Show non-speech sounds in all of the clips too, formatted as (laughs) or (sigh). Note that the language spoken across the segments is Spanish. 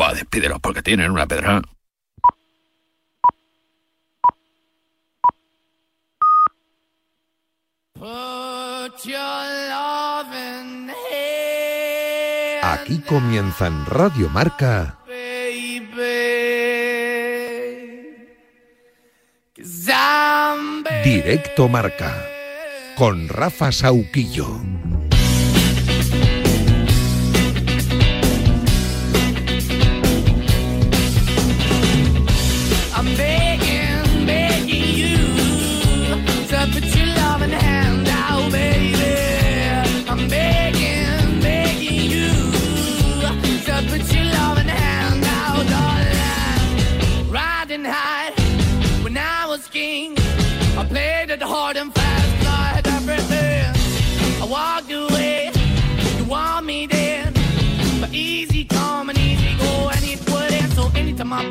Va, despídelos porque tienen una pedra. Aquí comienza en Radio Marca. Directo Marca. Con Rafa Sauquillo.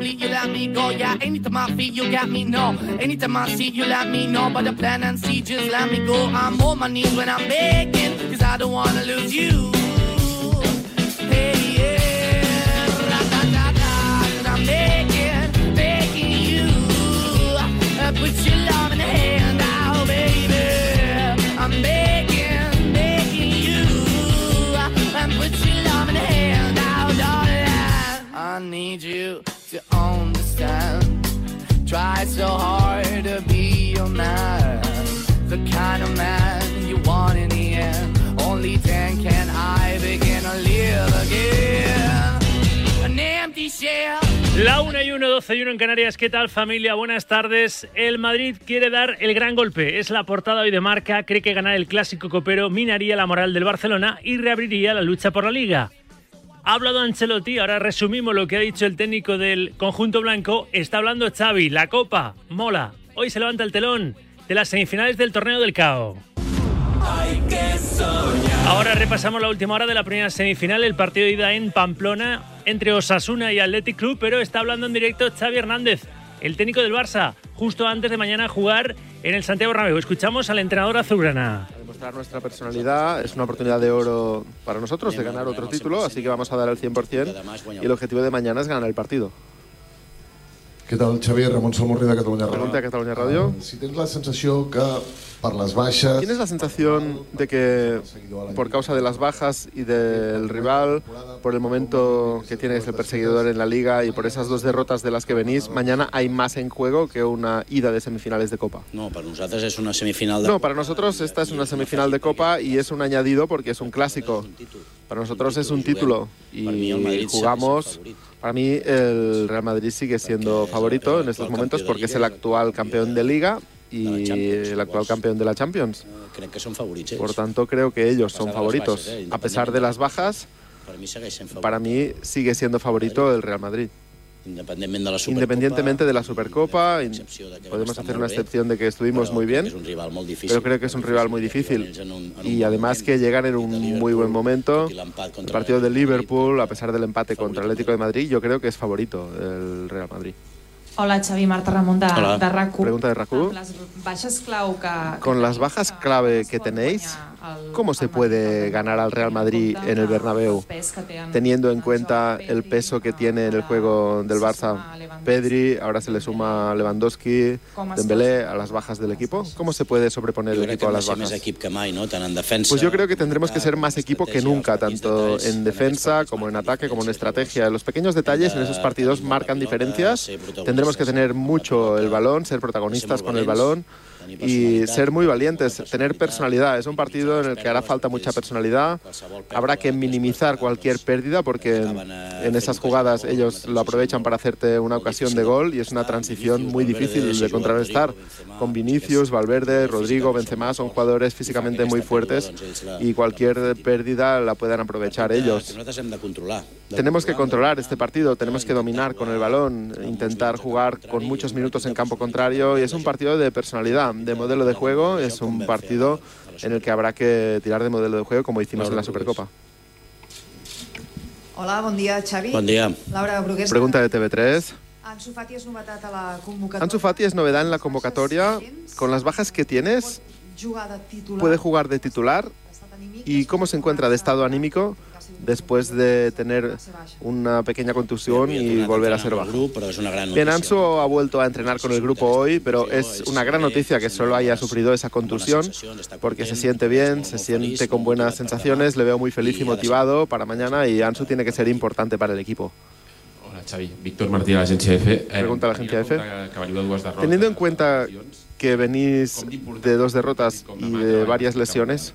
Bleed, you let me go. Yeah, anytime I feel, you got me. No, anytime I see, you let me know. But the plan and see, just let me go. I'm on my knees when I'm begging, cause I don't wanna lose you. Hey, yeah, ra-da-da-da, 'cause I'm begging, begging you. uh, Put your love in the hand out, baby. I'm begging, begging you. uh, put your love in hand out, darling. I need you. Try so hard to be your man. The kind of man you want in the end. Only then can I begin to live again. An empty shell. La 1 y 1, 12 y 1 en Canarias. ¿Qué tal familia? Buenas tardes. El Madrid quiere dar el gran golpe. Es la portada hoy de marca. Cree que ganar el clásico copero minaría la moral del Barcelona y reabriría la lucha por la liga. Ha hablado Ancelotti, ahora resumimos lo que ha dicho el técnico del conjunto blanco. Está hablando Xavi, la copa, mola. Hoy se levanta el telón de las semifinales del torneo del CAO. Ahora repasamos la última hora de la primera semifinal, el partido de ida en Pamplona entre Osasuna y Athletic Club, pero está hablando en directo Xavi Hernández, el técnico del Barça, justo antes de mañana jugar en el Santiago Bernabéu. Escuchamos al entrenador azulgrana. Nuestra personalidad es una oportunidad de oro para nosotros de ganar otro título, así que vamos a dar el 100% y el objetivo de mañana es ganar el partido. Què tal, Xavier? Ramon Salmorri de Catalunya Ràdio. Pregunta a Catalunya Ràdio. Si tens la sensació que per les baixes... ¿Tienes la sensación de que por causa de las bajas y del rival, por el momento que tienes el perseguidor en la liga y por esas dos derrotas de las que venís, mañana hay más en juego que una ida de semifinales de Copa? No, per nosaltres és una semifinal de... No, para nosotros esta es una semifinal de Copa y es un añadido porque es un clásico. Para nosotros es un título y jugamos. Para mí el Real Madrid sigue siendo favorito en estos momentos porque es el actual campeón de Liga y el actual campeón de la Champions. Que eh? Por tanto, creo que ellos son favoritos. A pesar de las bajas, para mí sigue siendo favorito el Real Madrid. Independentment de la Supercopa, Independientemente de la Supercopa, de podemos hacer una excepción de que estuvimos muy bien, És un rival molt difícil. pero creo que es un rival muy difícil. Y además que llegan en un muy buen momento. El partido de Liverpool, a pesar del empate contra el Atlético de Madrid, yo creo que es favorito el Real Madrid. Hola, Xavi, Marta Ramon de, Hola. de RAC1. Pregunta de RAC1. Amb les baixes clau que... Con las bajas clave que tenéis, ¿cómo se puede ganar al Real Madrid en el Bernabéu, teniendo en cuenta el peso que tiene en el juego del Barça? Pedri, ahora se le suma Lewandowski, Dembélé a las bajas del equipo. ¿Cómo se puede sobreponer el equipo a las bajas? Pues yo creo que tendremos que ser más equipo que nunca, tanto en defensa como en ataque, como en estrategia. Los pequeños detalles en esos partidos marcan diferencias. Tendremos que tener mucho el balón, ser protagonistas con el balón y ser muy valientes, tener personalidad. Es un partido en el que hará falta mucha personalidad. Habrá que minimizar cualquier pérdida porque en esas jugadas ellos lo aprovechan para hacerte una ocasión de gol y es una transición muy difícil de contrarrestar. Con Vinicius, Valverde, Rodrigo, Benzema son jugadores físicamente muy fuertes y cualquier pérdida la puedan aprovechar ellos. Tenemos que controlar este partido, tenemos que dominar con el balón, intentar jugar con muchos minutos en campo contrario y es un partido de personalidad, de modelo de juego, es un partido en el que habrá que tirar de modelo de juego como hicimos en la Supercopa. Hola, bon dia, Xavi. Bon dia. Laura Brugués. Pregunta de TV3. Ansu Fati és novetat a la convocatòria. Ansu Fati es novedad en la convocatoria. Con las bajas que tienes, puede jugar de titular ¿Y cómo se encuentra de estado anímico después de tener una pequeña contusión y volver a ser gran Bien. Ansu ha vuelto a entrenar con el grupo hoy, pero es una gran noticia que solo haya sufrido esa contusión, porque se siente bien, se siente con buenas sensaciones, le veo muy feliz y motivado para mañana y Ansu tiene que ser importante para el equipo. Hola, Xavi. Víctor Martí, de l'agència EFE. Eh, Pregunta a EFE. De dues derrotes. Teniendo en cuenta que venís de dos derrotas y de varias lesiones,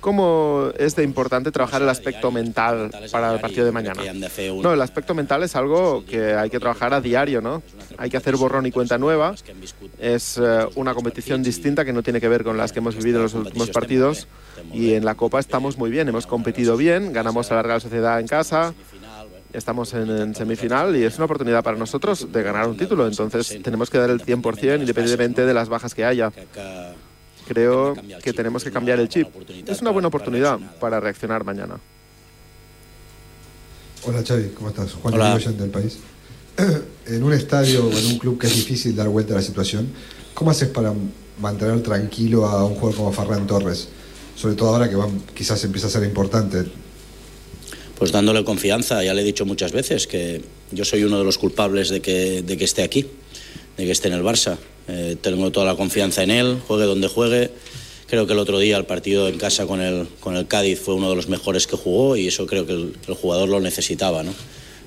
¿cómo es de importante trabajar el aspecto mental para el partido de mañana? No, el aspecto mental es algo que hay que trabajar a diario, ¿no? Hay que hacer borrón y cuenta nueva. Es eh, una competición distinta que no tiene que ver con las que hemos vivido en los últimos partidos. Y en la Copa estamos muy bien, hemos competido bien, ganamos a la Real Sociedad en casa, estamos en, en semifinal y es una oportunidad para nosotros de ganar un título. Entonces tenemos que dar el 100% independientemente de las bajas que haya. Creo que tenemos que cambiar el chip. Es una buena oportunidad para reaccionar mañana. Hola Xavi, ¿cómo estás? Juan Hola. Del país. (clears throat) En un estadio o en un club que es difícil dar vuelta a la situación, ¿cómo haces para mantener tranquilo a un jugador como Ferran Torres? Sobre todo ahora que va- quizás empieza a ser importante. Pues dándole confianza, ya le he dicho muchas veces que yo soy uno de los culpables de que, de que esté aquí, de que esté en el Barça. Eh, tengo toda la confianza en él, juegue donde juegue. Creo que el otro día el partido en casa con el, con el Cádiz fue uno de los mejores que jugó y eso creo que el, el jugador lo necesitaba. ¿no?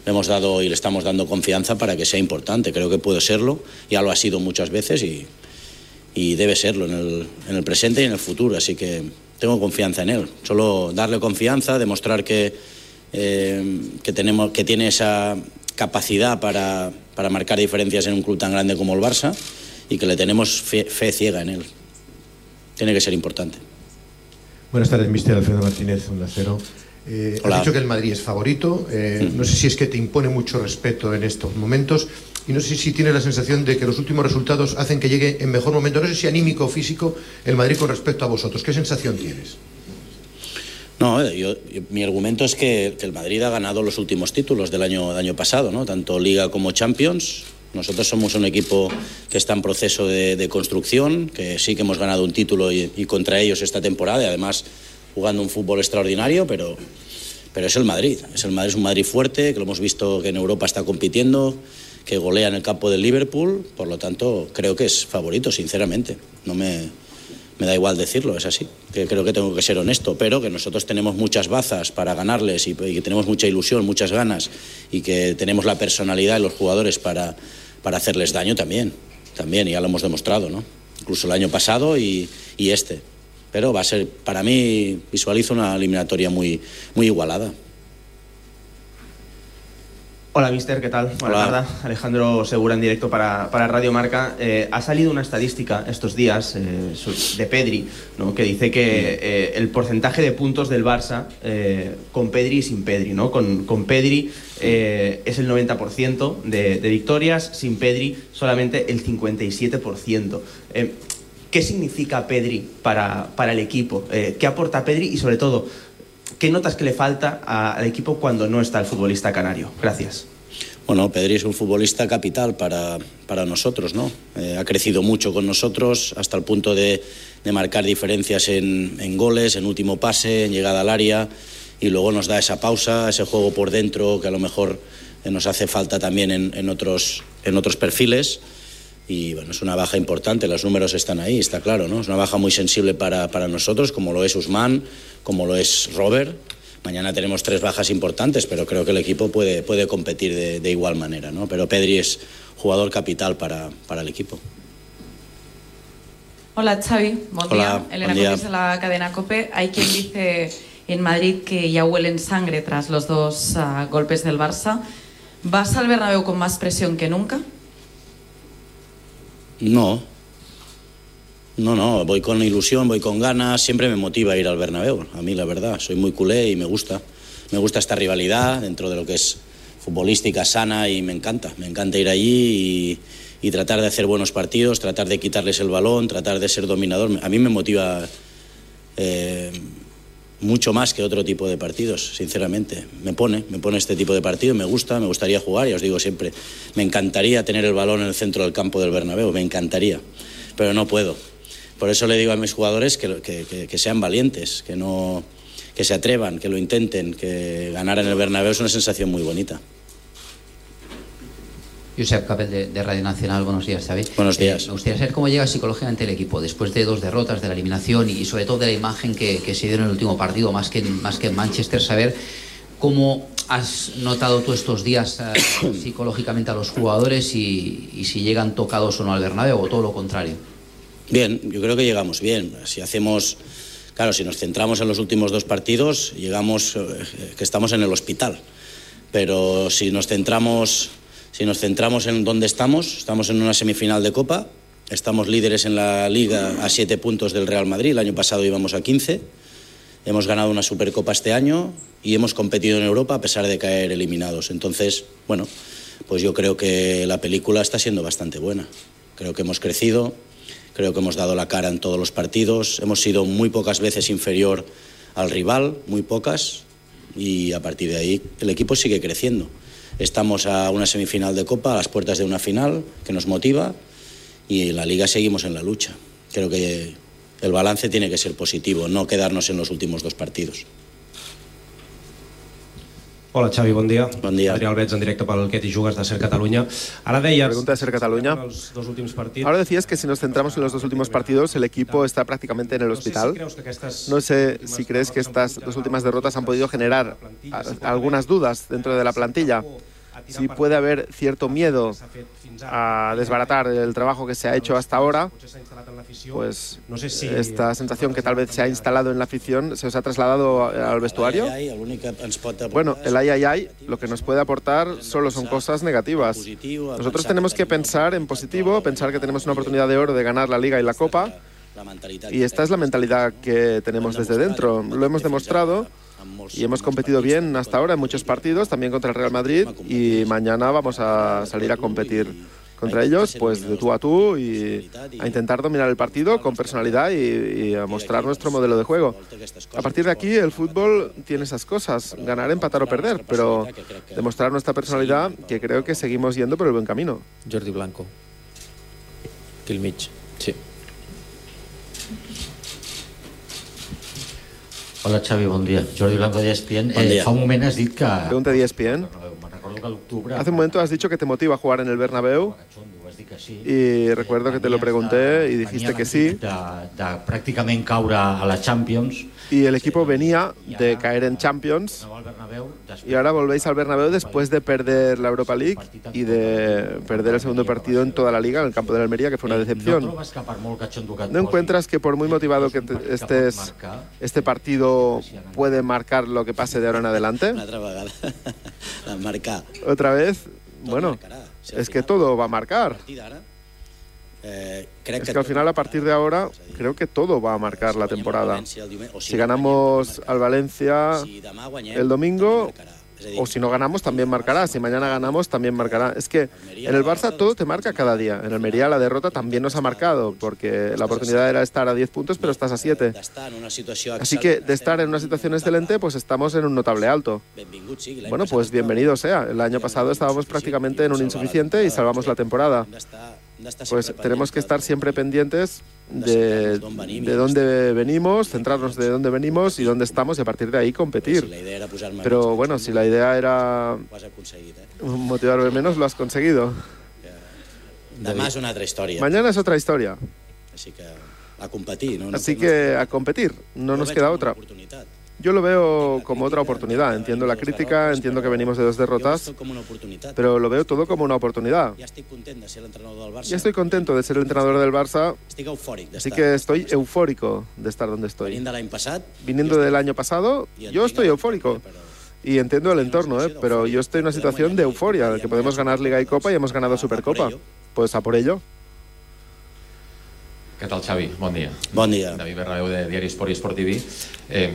Le hemos dado y le estamos dando confianza para que sea importante. Creo que puede serlo, ya lo ha sido muchas veces y, y debe serlo en el, en el presente y en el futuro. Así que tengo confianza en él. Solo darle confianza, demostrar que, eh, que, tenemos, que tiene esa capacidad para, para marcar diferencias en un club tan grande como el Barça y que le tenemos fe, fe ciega en él. Tiene que ser importante. Buenas tardes, mister Alfredo Martínez, Onda Cero. Eh, has dicho que el Madrid es favorito. eh, No sé si es que te impone mucho respeto en estos momentos. Y no sé si tienes la sensación de que los últimos resultados hacen que llegue en mejor momento, no sé si anímico o físico, el Madrid con respecto a vosotros. ¿Qué sensación tienes? No, eh, yo- yo- mi argumento es que, que el Madrid ha ganado los últimos títulos del año, del año pasado, ¿no? tanto Liga como Champions. Nosotros somos un equipo que está en proceso de, de construcción, que sí que hemos ganado un título y, y contra ellos esta temporada, y además jugando un fútbol extraordinario, pero, pero es el Madrid. Es el Madrid, es un Madrid fuerte, que lo hemos visto que en Europa está compitiendo, que golea en el campo del Liverpool, por lo tanto creo que es favorito, sinceramente. No me, me da igual decirlo, es así. Que creo que tengo que ser honesto, pero que nosotros tenemos muchas bazas para ganarles y, que tenemos mucha ilusión, muchas ganas y que tenemos la personalidad de los jugadores para, para hacerles daño también. También, ya lo hemos demostrado, ¿no? Incluso el año pasado y, y este. Pero va a ser, para mí, visualizo una eliminatoria muy, muy igualada. Hola, mister, ¿qué tal? Buenas tardes. Alejandro Segura en directo para, para Radio Marca. Eh, ha salido una estadística estos días eh, de Pedri, ¿no? que dice que eh, el porcentaje de puntos del Barça con Pedri y sin Pedri. ¿no? Con, con Pedri es el 90% de, de victorias, sin Pedri solamente el 57%. Eh, ¿Qué significa Pedri para, para el equipo? ¿Qué aporta Pedri? Y sobre todo, ¿qué notas que le falta a- al equipo cuando no está el futbolista canario? Gracias. Bueno, Pedri es un futbolista capital para, para nosotros, ¿no? Eh, ha crecido mucho con nosotros hasta el punto de, de marcar diferencias en, en goles, en último pase, en llegada al área y luego nos da esa pausa, ese juego por dentro que a lo mejor eh, nos hace falta también en, en otros, en otros perfiles. Y bueno, es una baja importante, los números están ahí, está claro, ¿no? Es una baja muy sensible para, para nosotros, como lo es Usman, como lo es Robert. Mañana tenemos tres bajas importantes, pero creo que el equipo puede, puede competir de, de igual manera, ¿no? Pero Pedri es jugador capital para, para el equipo. Hola Xavi, buen Hola, día. Elena. Comis de la cadena COPE. Hay quien dice en Madrid que ya huelen sangre tras los dos ah, golpes del Barça. ¿Vas al Bernabéu con más presión que nunca? No. No, no, voy con ilusión, voy con ganas, siempre me motiva ir al Bernabéu, a mí la verdad, soy muy culé y me gusta. Me gusta esta rivalidad dentro de lo que es futbolística sana y me encanta, me encanta ir allí y, y tratar de hacer buenos partidos, tratar de quitarles el balón, tratar de ser dominador. A mí me motiva eh, mucho más que otro tipo de partidos, sinceramente. Me pone, me pone este tipo de partido, me gusta, me gustaría jugar, y os digo siempre, me encantaría tener el balón en el centro del campo del Bernabéu, me encantaría, pero no puedo, Por eso le digo a mis jugadores que- que sean valientes, que no que se atrevan, que lo intenten, que ganar en el Bernabéu es una sensación muy bonita. Josep Capel de, de Radio Nacional, buenos días, Xavi. Buenos días. Eh, me gustaría saber cómo llega psicológicamente el equipo después de dos derrotas de la eliminación y sobre todo de la imagen que, que se dio en el último partido, más que en, más que en Manchester, saber cómo has notado tú estos días eh, (coughs) psicológicamente a los jugadores y, y si llegan tocados o no al Bernabéu o todo lo contrario. Bien, yo creo que llegamos bien. Si hacemos, claro, si nos centramos en los últimos dos partidos, llegamos eh, que estamos en el hospital. Pero si nos centramos, si nos centramos en dónde estamos, estamos en una semifinal de Copa, estamos líderes en la Liga a siete puntos del Real Madrid. El año pasado íbamos a 15. Hemos ganado una Supercopa este año y hemos competido en Europa a pesar de caer eliminados. Entonces, bueno, pues yo creo que la película está siendo bastante buena. Creo que hemos crecido, creo que hemos dado la cara en todos los partidos, hemos sido muy pocas veces inferior al rival, muy pocas, y a partir de ahí el equipo sigue creciendo. Estamos a una semifinal de Copa, a las puertas de una final, que nos motiva, y en la liga seguimos en la lucha. Creo que el balance tiene que ser positivo, no quedarnos en los últimos dos partidos. Hola Xavi, bon dia. Bon dia. Adrià Albets en directe pel Què t'hi jugues de Ser Catalunya. Ara deies... Pregunta de Ser Cataluña. Els dos últims partits. Ahora decías que si nos centramos en los dos últimos partidos, el equipo está prácticamente en el hospital. No sé si crees que estas dos últimas derrotas han podido generar algunas dudas dentro de la plantilla. Si puede haber cierto miedo a desbaratar el trabajo que se ha hecho hasta ahora, pues No sé si- esta sensación que tal vez se ha instalado en la afición se os ha trasladado al vestuario. Bueno, el ay ay ay lo que nos puede aportar solo son cosas negativas. Nosotros tenemos que pensar en positivo, pensar que tenemos una oportunidad de oro de ganar la liga y la copa. Y esta es la mentalidad que tenemos desde dentro. Lo hemos demostrado y hemos competido bien hasta ahora en muchos partidos, también contra el Real Madrid. Y mañana vamos a salir a competir contra ellos, pues de tú a tú y a intentar dominar el partido con personalidad y, y a mostrar nuestro modelo de juego. A partir de aquí, el fútbol tiene esas cosas, ganar, empatar o perder, pero demostrar nuestra personalidad, que creo que seguimos yendo por el buen camino. Jordi Blanco. Mig. Sí. Hola Xavi, bon dia. Jordi Blanco d'ESPN. Bon dia. Eh, fa un moment has dit que... Pregunta de ESPN. A. Hace un momento has dicho que te motiva jugar en el Bernabéu y recuerdo que te lo pregunté y dijiste que sí. De, de pràcticament caure a la Champions. Y el equipo venía de caer en Champions. Y ahora volvéis al Bernabéu después de perder la Europa League y de perder el segundo partido en toda la liga en el campo de la Almería, que fue una decepción. ¿No encuentras que por muy motivado que estés, este partido puede marcar lo que pase de ahora en adelante? (laughs) Otra vez, bueno, es que todo va a marcar. Eh, crec Es que que al final, a partir de ahora, creo que todo va a marcar la temporada. El o Si ganamos al Valencia guanyem, el domingo, o si no ganamos, también marcará. Si mañana ganamos, también marcará. Es que en el Barça todo te marca cada día. En Almería la derrota también nos ha marcado, porque la oportunidad era estar a 10 puntos, pero estás a 7. Està en una situació Así que de estar en una situación excelente, pues estamos en un notable alto. Bueno, pues bienvenido sea. El año pasado estábamos prácticamente en un insuficiente y salvamos la temporada. Pues tenemos que estar siempre pendientes de, de dónde venimos, centrarnos de dónde venimos y dónde estamos y a partir de ahí competir. Pero bueno, si la idea era has aconseguit. Eh? motivarme menos, lo has conseguido. Demà és una altra història. Mañana es otra historia. Així que a competir. No? No- Así que a competir, no nos queda otra. Yo lo veo como otra oportunidad. Entiendo la crítica, entiendo que venimos de dos derrotas, pero lo veo todo como una oportunidad. Ya estoy contento de ser el entrenador del Barça, así que estoy eufórico de estar donde estoy. Viniendo del año pasado, yo estoy eufórico. Y entiendo el entorno, ¿eh? pero yo estoy en una situación de euforia, de que podemos ganar Liga y Copa y hemos ganado Supercopa. Pues a por ello. Què tal, Xavi? Bon dia. Bon dia. David Bernabéu, de Diario Sport y Sport TV. Eh,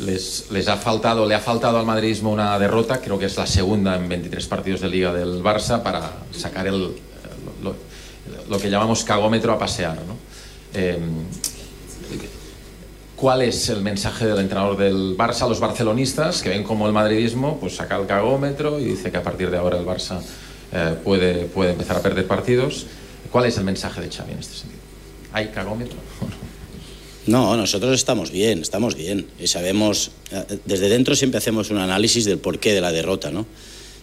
les, les ha faltado, le ha faltado al madridismo una derrota, creo que es la segunda en 23 partidos de Liga del Barça, para sacar el, lo, que llamamos cagómetro a pasear. ¿no? Eh, ¿Cuál es el mensaje del entrenador del Barça a los barcelonistas que ven como el madridismo pues saca el cagómetro y dice que a partir de ahora el Barça eh, puede, puede empezar a perder partidos? ¿Cuál es el mensaje de Xavi en este sentido? hay cagómetro. No, (laughs) nosotros estamos bien, estamos bien. Y sabemos, eh, desde dentro siempre hacemos un análisis del porqué de la derrota, ¿no?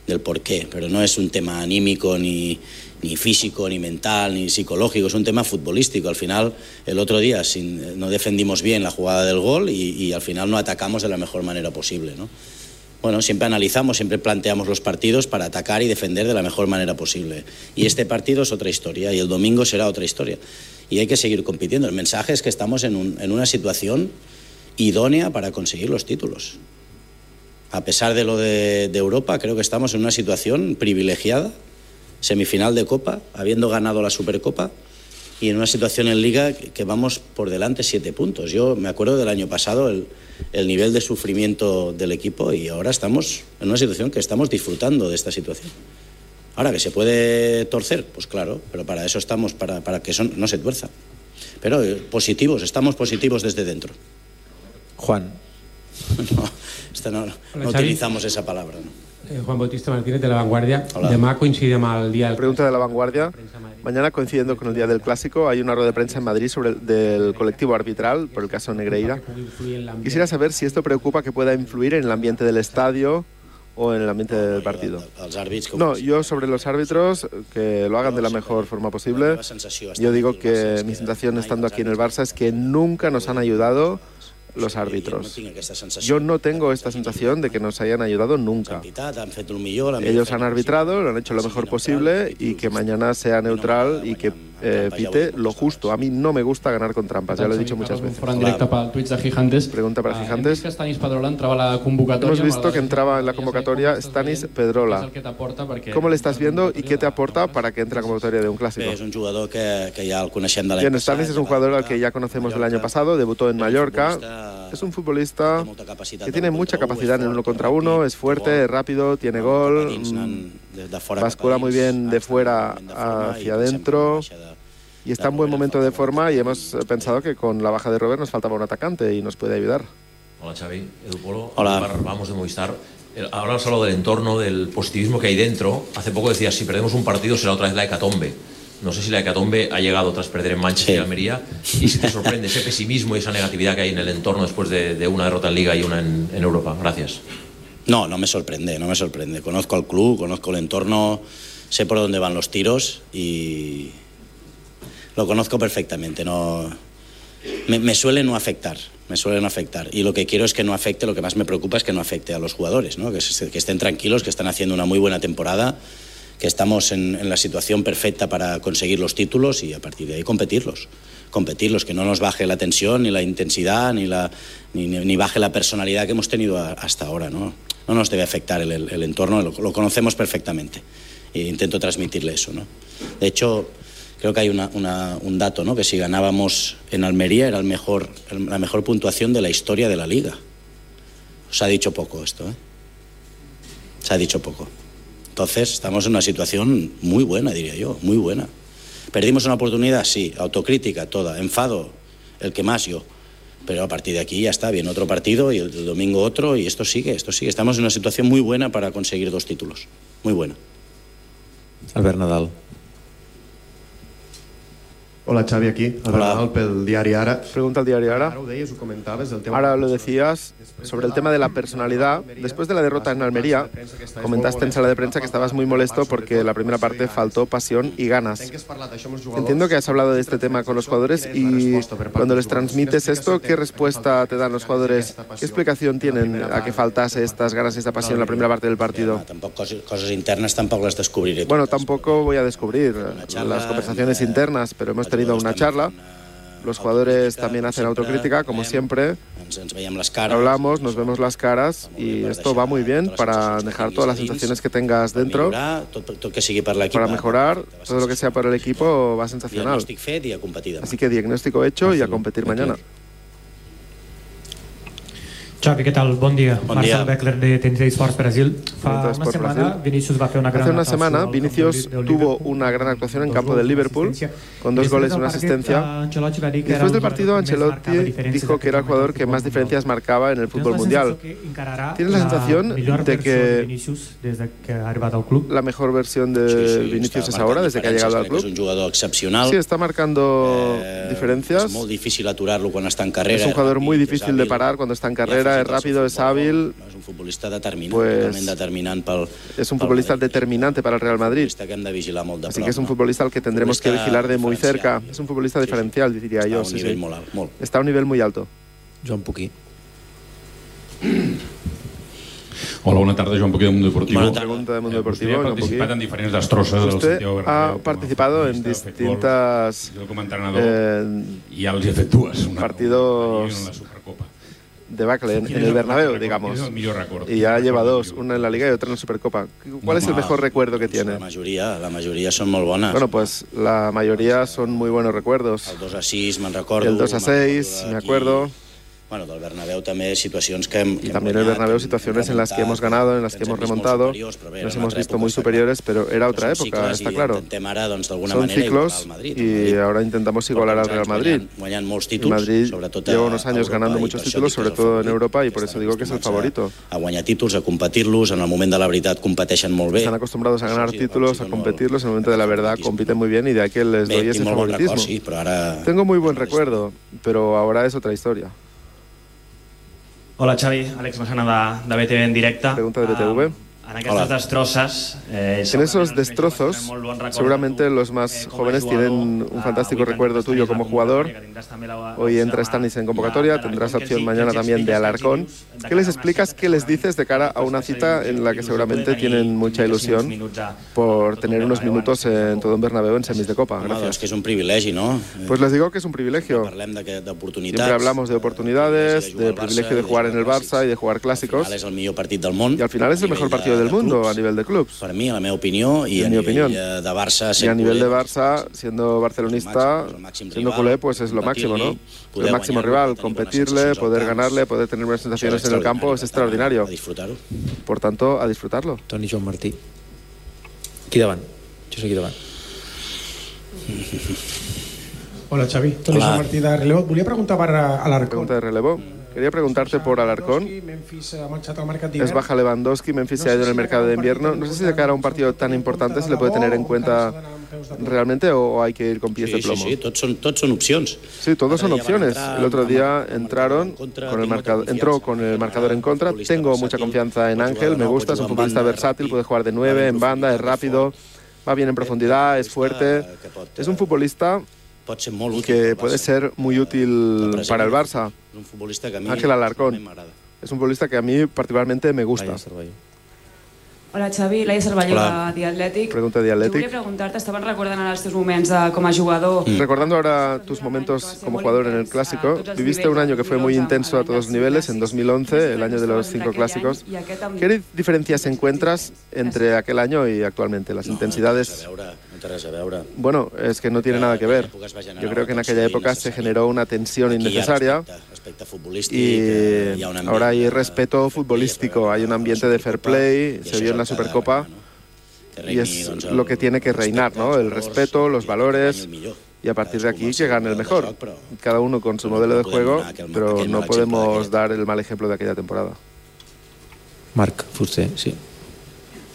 Del porqué, pero no es un tema anímico, ni, ni físico, ni mental, ni psicológico, es un tema futbolístico. Al final, el otro día sin- no defendimos bien la jugada del gol y al final no atacamos de la mejor manera posible, ¿no? Bueno, siempre analizamos, siempre planteamos los partidos para atacar y defender de la mejor manera posible. Y este partido es otra historia y el domingo será otra historia. Y hay que seguir compitiendo. El mensaje es que estamos en, un- en una situación idónea para conseguir los títulos. A pesar de lo de, de Europa, creo que estamos en una situación privilegiada, semifinal de Copa, habiendo ganado la Supercopa, y en una situación en Liga que, vamos por delante siete puntos. Yo me acuerdo del año pasado el, el nivel de sufrimiento del equipo y ahora estamos en una situación que estamos disfrutando de esta situación. Ahora que se puede torcer, pues claro, pero para eso estamos, para, para que eso no se tuerza. Pero eh, positivos, estamos positivos desde dentro. Juan. (laughs) No, esta no, no utilizamos esa palabra. ¿no? Eh, Juan Bautista Martínez de La Vanguardia. Hola. Demà coincide amb el dia del Pregunta de la vanguardia. Mañana, coincidiendo con el día del clásico, hay una rueda de prensa en Madrid sobre el del colectivo arbitral por el caso Negreira. Quisiera saber si esto preocupa que pueda influir en el ambiente del estadio o en el ambiente del partido. No, yo sobre los árbitros, que lo hagan de la mejor forma posible. Yo digo que mi sensación estando aquí en el Barça es que nunca nos han ayudado los árbitros. Yo no tengo esta sensación de que nos hayan ayudado nunca. Ellos han arbitrado, lo han hecho lo mejor posible y que mañana sea neutral y que eh, pite lo justo. A mí no me gusta ganar con trampas, ya lo he dicho muchas veces. Fora en directe pel Twitch de Gigantes. Pregunta para Ah, Hem Gigantes. vist que Stanis Pedrola entrava a la convocatòria. Hemos visto que entraba en la convocatoria Stanis Pedrola. ¿Cómo le estás viendo y qué te aporta para que entre a la convocatoria de un clásico? Bé, és un jugador que, que ja el coneixem de l'any Bien. Stanis es un jugador al que ya conocemos del año pasado, debutó en Mallorca. Es un futbolista que tiene mucha capacidad en uno contra uno, es fuerte, es rápido, tiene gol, mm, bascula muy bien de fuera hacia adentro y está en buen momento de forma y hemos eh, pensado que con la baja de Robert nos faltaba un atacante y nos puede ayudar. Hola Xavi, Edu Polo. Hola. Vamos de Movistar. Ahora has hablado del entorno, del positivismo que hay dentro. Hace poco decías, si perdemos un partido será otra vez la hecatombe. No sé si la hecatombe ha llegado tras perder en Manchester y Almería y si te sorprende ese pesimismo y esa negatividad que hay en el entorno después de, de una derrota en Liga y una en, en Europa. Gracias. No, no me sorprende, no me sorprende. Conozco al club, conozco el entorno, sé por dónde van los tiros y lo conozco perfectamente. No, me, me suele no afectar, me suele no afectar. Y lo que quiero es que no afecte, lo que más me preocupa es que no afecte a los jugadores, ¿no? que, que estén tranquilos, que están haciendo una muy buena temporada, que estamos en, en la situación perfecta para conseguir los títulos y a partir de ahí competirlos. Competirlos, que no nos baje la tensión, ni la intensidad, ni, la, ni, ni- ni baje la personalidad que hemos tenido a- hasta ahora. No, no nos debe afectar el, el- el entorno, lo, lo conocemos perfectamente. E intento transmitirle eso. ¿no? De hecho, creo que hay una- una- un dato, ¿no? que si ganábamos en Almería era el mejor, la mejor puntuación de la historia de la liga. Se ha dicho poco esto, ¿eh? Se ha dicho poco. Entonces, estamos en una situación muy buena, diría yo, muy buena. ¿Perdimos una oportunidad? Sí. Autocrítica, toda. Enfado, el que más yo. Pero a partir de aquí ya está, viene otro partido y el, domingo otro y esto sigue, esto sigue. Estamos en una situación muy buena para conseguir dos títulos. Muy buena. Albert Nadal. Hola Xavi, aquí, el Bernal pel diari Ara. Pregunta al diario Ara. Ahora lo decías sobre el tema de la personalidad. Después de la derrota en Almería, comentaste en sala de prensa que estabas muy molesto porque la primera parte faltó pasión y ganas. Entiendo que has hablado de este tema con los jugadores y cuando les transmites esto, ¿qué respuesta te dan los jugadores? ¿Qué explicación tienen a que faltase estas ganas y esta pasión en la primera parte del partido? Cosas internas tampoco las descubriré. Bueno, tampoco voy a descubrir las conversaciones internas, pero hemos tenido una charla. Los jugadores también hacen autocrítica, como siempre. Hablamos, nos vemos las caras y esto va muy bien para dejar todas las sensaciones que tengas dentro. Para mejorar todo lo que sea para el equipo va sensacional. Así que diagnóstico hecho y a competir mañana. Xavi, què tal? Bon dia. Bon Marcel dia. Beckler de TNT Sports Brasil. Fa una por setmana Brasil. Vinicius va fer una gran Hace una semana, Vinicius tuvo una gran actuación en campo del Liverpool, con dos goles y una asistencia. eh, Después del el partido, Ancelotti dijo que era el jugador que más diferencias marcaba en el fútbol mundial. Tienes la sensación de que la mejor versión de Vinicius es ahora, desde que ha llegado al És club. un jugador excepcional. Sí, está marcando És diferencias. molt difícil aturar-lo quan està en carrera. Es un jugador muy difícil de parar cuando está en carrera, es rápido, es hábil. És un futbolista Pues, totalment determinant pel, Es un futbolista determinante para el Real Madrid. de de Así que es un futbolista al que tendremos que vigilar de muy cerca. Es un futbolista diferencial, diría yo. sí, sí. Está a un nivel muy alto. Joan Puquí. Hola, bona tarda, Joan Puquí, del Mundo Deportivo. Bona tarda. Pregunta del Mundo Deportivo, Usted ha participat en diferents destrosses del ha participado en distintas Jo com a entrenador eh, i ja els he fet dues. Una, partidos de ¿Quién en es el Bernabéu, digamos. recuerdo? ¿Quién es el mejor recuerdo? Y ya lleva dos, una en la Liga y otra en la Supercopa. ¿Cuál es el mejor recuerdo que tiene? La majoria, la majoria són molt bones. Bueno, pues la mayoría son muy buenos recuerdos. El 2 a 6, me'n recordo. El 2 a me'n 6, me acuerdo. Bueno, del Bernabéu situacions que hem, que Y también el Bernabéu, situaciones en las que hemos ganado, en las que hemos remontado. Nos hemos visto muy superiores, pero era otra época, está claro. Ara, doncs, Son ciclos Madrid. y ahora intentamos igualar al Real Madrid. Guanyant, molts títols, Madrid lleva unos años Europa, ganando muchos títulos, sobre todo en. Europa, y por eso digo que es el favorito. A guanyar títols, a competir-los, en el moment de la veritat competeixen molt bé. Están acostumbrados a ganar títulos, a competirlos, en el momento de la verdad compiten muy bien y de ahí que les doy ese favoritismo. Tengo muy buen recuerdo, pero ahora es otra historia. Hola Xavi, Àlex Massana de, de BTV en directe. Pregunta de BTV. Eh, En esos destrozos, seguramente los eh, más jóvenes tienen un fantástico recuerdo tuyo como jugador. Hoy entra Stanis en convocatoria, tendrás opción mañana también de Alarcón. ¿Qué les explicas, qué les dices de cara a una cita en la que seguramente tienen mucha ilusión por tener unos minutos en todo un Bernabéu en semis de Copa? Gracias. que és un privilegi, no? Pues les digo que es un privilegio. De. Siempre hablamos de oportunidades, de privilegio de jugar en el Barça y de jugar clásicos. Y al final es el mejor partido del mundo a nivel de clubs. Per mi, a la meva opinió, i En a mi nivell opinión. eh, de Barça... Y a nivel de Barça, siendo barcelonista, siendo culé, pues es lo máximo, ¿no? El máximo rival, competirle, poder ganarle, poder tener buenas sensaciones en el campo es extraordinario. disfrutar-ho. Por tanto, a disfrutarlo. Toni Joan Martí. Aquí davant. Jo sé aquí davant. Hola Xavi, Toni. Hola. Martí de Relevo. Et volia preguntar per Alarcón. Pregunta de relevo. Quería preguntarte por Alarcón. Es baja Lewandowski, Memphis se ha ido en el mercado de invierno. No sé si de cara a un partido tan importante se le puede tener en cuenta realmente o hay que ir con pies Sí, de sí, plomo. sí, tots són, tots són opcions. Sí, todos son opciones. El otro día entraron con el marcador, entró con el marcador en contra. Tengo mucha confianza en Ángel, me gusta, es un futbolista versátil, puede jugar de nueve, en banda, es rápido, va bien en profundidad, es fuerte. Es un futbolista Útil. que puede ser muy útil para el Barça. Ángel Alarcón. Es un futbolista que a mí particularmente me gusta. Hola Xavi, Laia Cervelló de The Athletic. Pregunta de Jo volia Athletic. preguntar-te, estaven recordant ara els teus moments de, com a jugador. Recordando ahora tus momentos como jugador en el clásico, viviste un año que fue muy intenso a todos los niveles, en 2011, el año de los cinco clásicos. ¿Qué diferencias encuentras entre aquel año y actualmente? Las intensidades. No té res a veure. Bueno, es que no tiene nada que ver. Yo creo que en aquella época se generó una tensión innecesaria Respecte y eh, hi ha un ambient ahora hay respeto futbolístico, hay un ambiente de fair play, se vio en la Supercopa y es lo que tiene que reinar, ¿no? El respeto, los valores y a partir de aquí que gane el mejor. Cada uno con su modelo de juego, pero no podemos dar el mal ejemplo de aquella temporada. Marc Fuster, sí.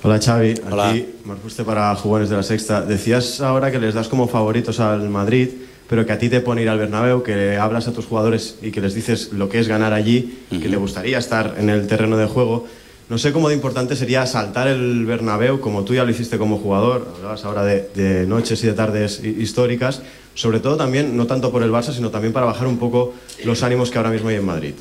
Hola Xavi, Hola. aquí Marc Fuste para Jugones de la Sexta. Decías ahora que les das como favoritos al Madrid, pero que a ti te pone ir al Bernabéu, que hablas a tus jugadores y que les dices lo que es ganar allí, que te gustaría estar en el terreno de juego. No sé cómo de importante sería saltar el Bernabéu, como tú ya lo hiciste como jugador, hablabas ahora de, de noches y de tardes hi- históricas, sobre todo también, no tanto por el Barça, sino también para bajar un poco los ánimos que ahora mismo hay en Madrid.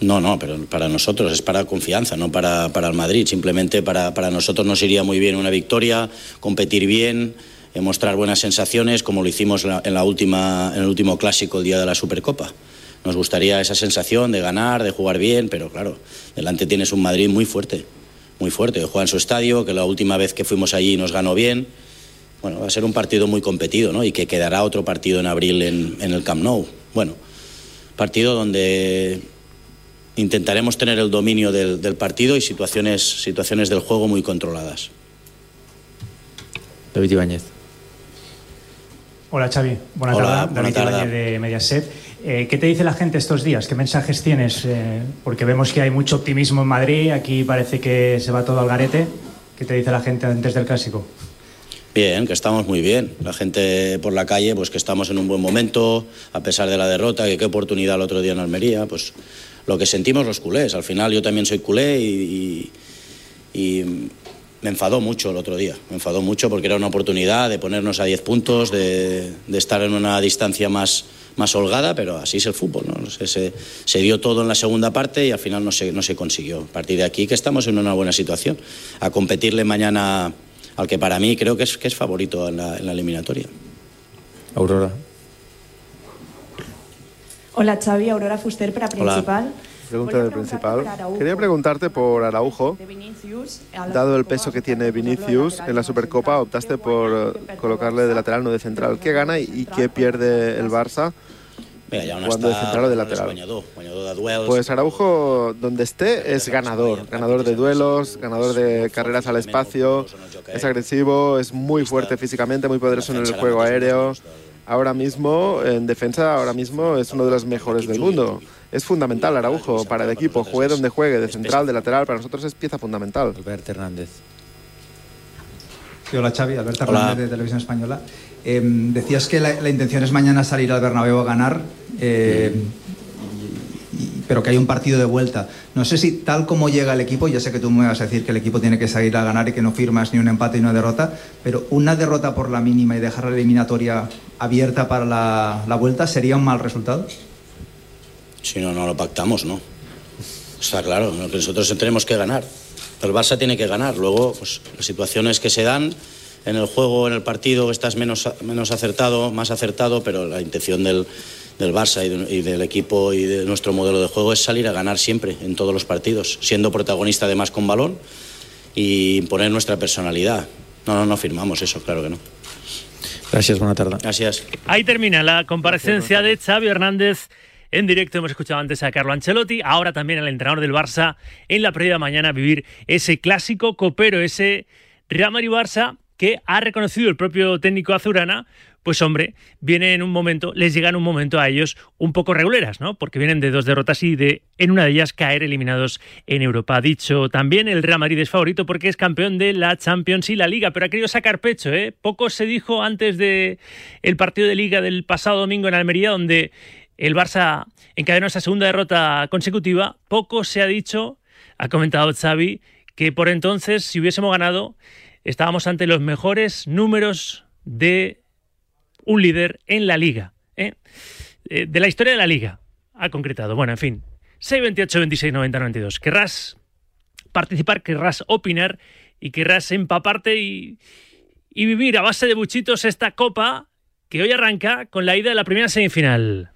No, no, pero para nosotros es para confianza, no para, para el Madrid. Simplemente para, para nosotros nos iría muy bien una victoria, competir bien, mostrar buenas sensaciones, como lo hicimos en, la última, en el último clásico el día de la Supercopa. Nos gustaría esa sensación de ganar, de jugar bien, pero claro, delante tienes un Madrid muy fuerte, muy fuerte, que juega en su estadio, que la última vez que fuimos allí nos ganó bien. Bueno, va a ser un partido muy competido, ¿no? Y que quedará otro partido en abril en, en el Camp Nou. Bueno, partido donde intentaremos tener el dominio del, del partido y situaciones, situaciones del juego muy controladas. David Ibáñez. Hola Xavi, buena Hola, tarde. buena David tarde. Ibáñez de Mediaset. Eh, ¿Qué te dice la gente estos días? ¿Qué mensajes tienes? Eh, porque vemos que hay mucho optimismo en Madrid, aquí parece que se va todo al garete. ¿Qué te dice la gente antes del clásico? Bien, que estamos muy bien. La gente por la calle, pues que estamos en un buen momento, a pesar de la derrota, que qué oportunidad el otro día en Almería, pues lo que sentimos los culés. Al final yo también soy culé y, me enfadó mucho el otro día. Me enfadó mucho porque era una oportunidad de ponernos a 10 puntos, de, de estar en una distancia más, más holgada, pero así es el fútbol. ¿no? Se, se dio todo en la segunda parte y al final no se, no se consiguió. A partir de aquí que estamos en una buena situación. A competirle mañana al que para mí creo que es, que es favorito en la, en la eliminatoria. Aurora. Hola Xavi, Aurora Fuster para Hola. Principal. Pregunta del principal. Quería preguntarte por Araujo. Dado el peso que tiene Vinicius en la Supercopa, optaste por eh, colocarle de lateral, no de central. ¿Qué gana y- qué pierde el Barça jugando de central o de lateral? Pues Araujo, donde esté, es ganador. Ganador de duelos, ganador de carreras al espacio. Es agresivo, es muy fuerte físicamente, muy poderoso en el juego aéreo. Ahora mismo, en defensa, ahora mismo es uno de los mejores del mundo. Es fundamental Araujo para el equipo. Juegue donde juegue, de central, de lateral, para nosotros es pieza fundamental. Albert Hernández. Sí, hola Xavi, Alberto. Hernández de Televisión Española. Eh, decías que la, la intención es mañana salir al Bernabéu a ganar, eh, pero que hay un partido de vuelta. No sé si tal como llega el equipo, ya sé que tú me vas a decir que el equipo tiene que salir a ganar y que no firmas ni un empate ni una derrota, pero una derrota por la mínima y dejar la eliminatoria abierta para la, la vuelta sería un mal resultado. Si no, no lo pactamos, ¿no? Está claro, nosotros tenemos que ganar. El Barça tiene que ganar. Luego, pues, las situaciones que se dan en el juego, en el partido, estás menos, menos acertado, más acertado, pero la intención del, del Barça y, de- y del equipo y de nuestro modelo de juego es salir a ganar siempre, en todos los partidos, siendo protagonista además con balón y imponer nuestra personalidad. No, no, no firmamos eso, claro que no. Gracias, buena tarde. Gracias. Ahí termina la comparecencia de Xavi Hernández. En directo hemos escuchado antes a Carlo Ancelotti, ahora también al entrenador del Barça, en la previa mañana vivir ese clásico copero, ese Real Madrid-Barça que ha reconocido el propio técnico azurana, pues hombre, viene en un momento, les llega en un momento a ellos un poco reguleras, ¿no? Porque vienen de dos derrotas y de en una de ellas caer eliminados en Europa. Ha dicho también el Real Madrid es favorito porque es campeón de la Champions y la Liga, pero ha querido sacar pecho, ¿eh? Poco se dijo antes de el partido de Liga del pasado domingo en Almería donde el Barça encadenó esa segunda derrota consecutiva. Poco se ha dicho, ha comentado Xavi, que por entonces, si hubiésemos ganado, estábamos ante los mejores números de un líder en la liga. ¿eh? Eh, de la historia de la liga, ha concretado. Bueno, en fin. 628 26 90 92. Querrás participar, querrás opinar y querrás empaparte y, y vivir a base de buchitos esta copa que hoy arranca con la ida de la primera semifinal.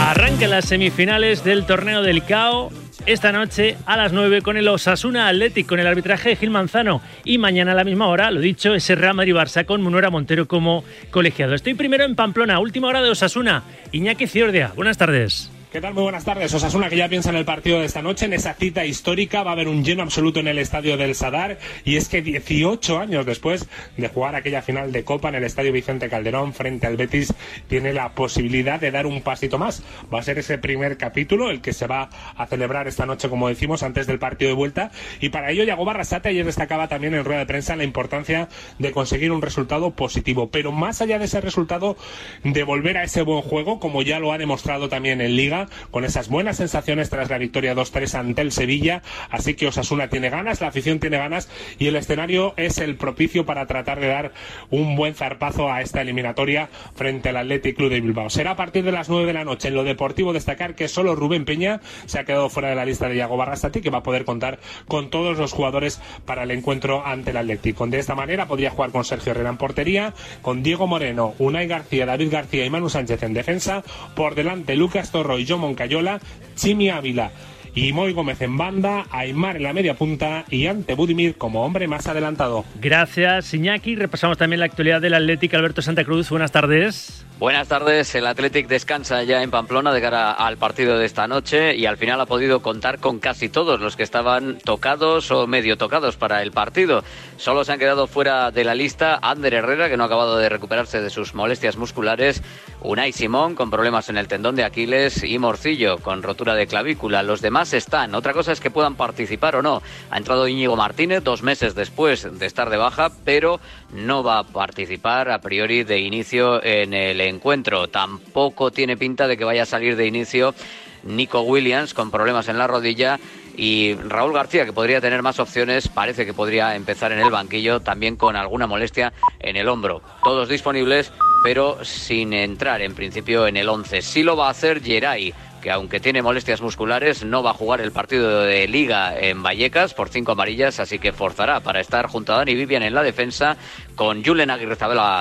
Arrancan las semifinales del torneo del CAO esta noche a las 9 con el Osasuna Athletic, con el arbitraje de Gil Manzano. Y mañana a la misma hora, lo dicho, ese Real Madrid-Barça con Munuera Montero como colegiado. Estoy primero en Pamplona, última hora de Osasuna. Iñaki Ciordia, buenas tardes. ¿Qué tal? Muy buenas tardes. Osasuna que ya piensa en el partido de esta noche, en esa cita histórica. Va a haber un lleno absoluto en el estadio del Sadar. Y es que 18 años después de jugar aquella final de Copa en el estadio Vicente Calderón frente al Betis, tiene la posibilidad de dar un pasito más. Va a ser ese primer capítulo, el que se va a celebrar esta noche, como decimos, antes del partido de vuelta. Y para ello, Yago Barrasate ayer destacaba también en rueda de prensa la importancia de conseguir un resultado positivo. Pero más allá de ese resultado, de volver a ese buen juego, como ya lo ha demostrado también en Liga con esas buenas sensaciones tras la victoria 2-3 ante el Sevilla. Así que Osasuna tiene ganas, la afición tiene ganas y el escenario es el propicio para tratar de dar un buen zarpazo a esta eliminatoria frente al Athletic Club de Bilbao. Será a partir de las 9 de la noche. En lo deportivo destacar que solo Rubén Peña se ha quedado fuera de la lista de Iago Barrastati, que va a poder contar con todos los jugadores para el encuentro ante el Athletic. De esta manera podría jugar con Sergio Herrera portería, con Diego Moreno, Unai García, David García y Manu Sánchez en defensa, por delante Lucas Torro y John Moncayola, Chimi Ávila y Moy Gómez en banda, Aymar en la media punta y ante Budimir como hombre más adelantado. Gracias, Iñaki. Repasamos también la actualidad del Atlético Alberto Santa Cruz. Buenas tardes. Buenas tardes. El Athletic descansa ya en Pamplona de cara al partido de esta noche y al final ha podido contar con casi todos los que estaban tocados o medio tocados para el partido. Solo se han quedado fuera de la lista Ander Herrera, que no ha acabado de recuperarse de sus molestias musculares, Unai Simón con problemas en el tendón de Aquiles y Morcillo con rotura de clavícula. Los demás están. Otra cosa es que puedan participar o no. Ha entrado Íñigo Martínez dos meses después de estar de baja, pero no va a participar a priori de inicio en el encuentro. Tampoco tiene pinta de que vaya a salir de inicio Nico Williams con problemas en la rodilla y Raúl García, que podría tener más opciones, parece que podría empezar en el banquillo también con alguna molestia en el hombro. Todos disponibles, pero sin entrar en principio en el 11. Sí lo va a hacer Geray que aunque tiene molestias musculares, no va a jugar el partido de liga en Vallecas por cinco amarillas, así que forzará para estar junto a Dani Vivian en la defensa, con Julen Aguirre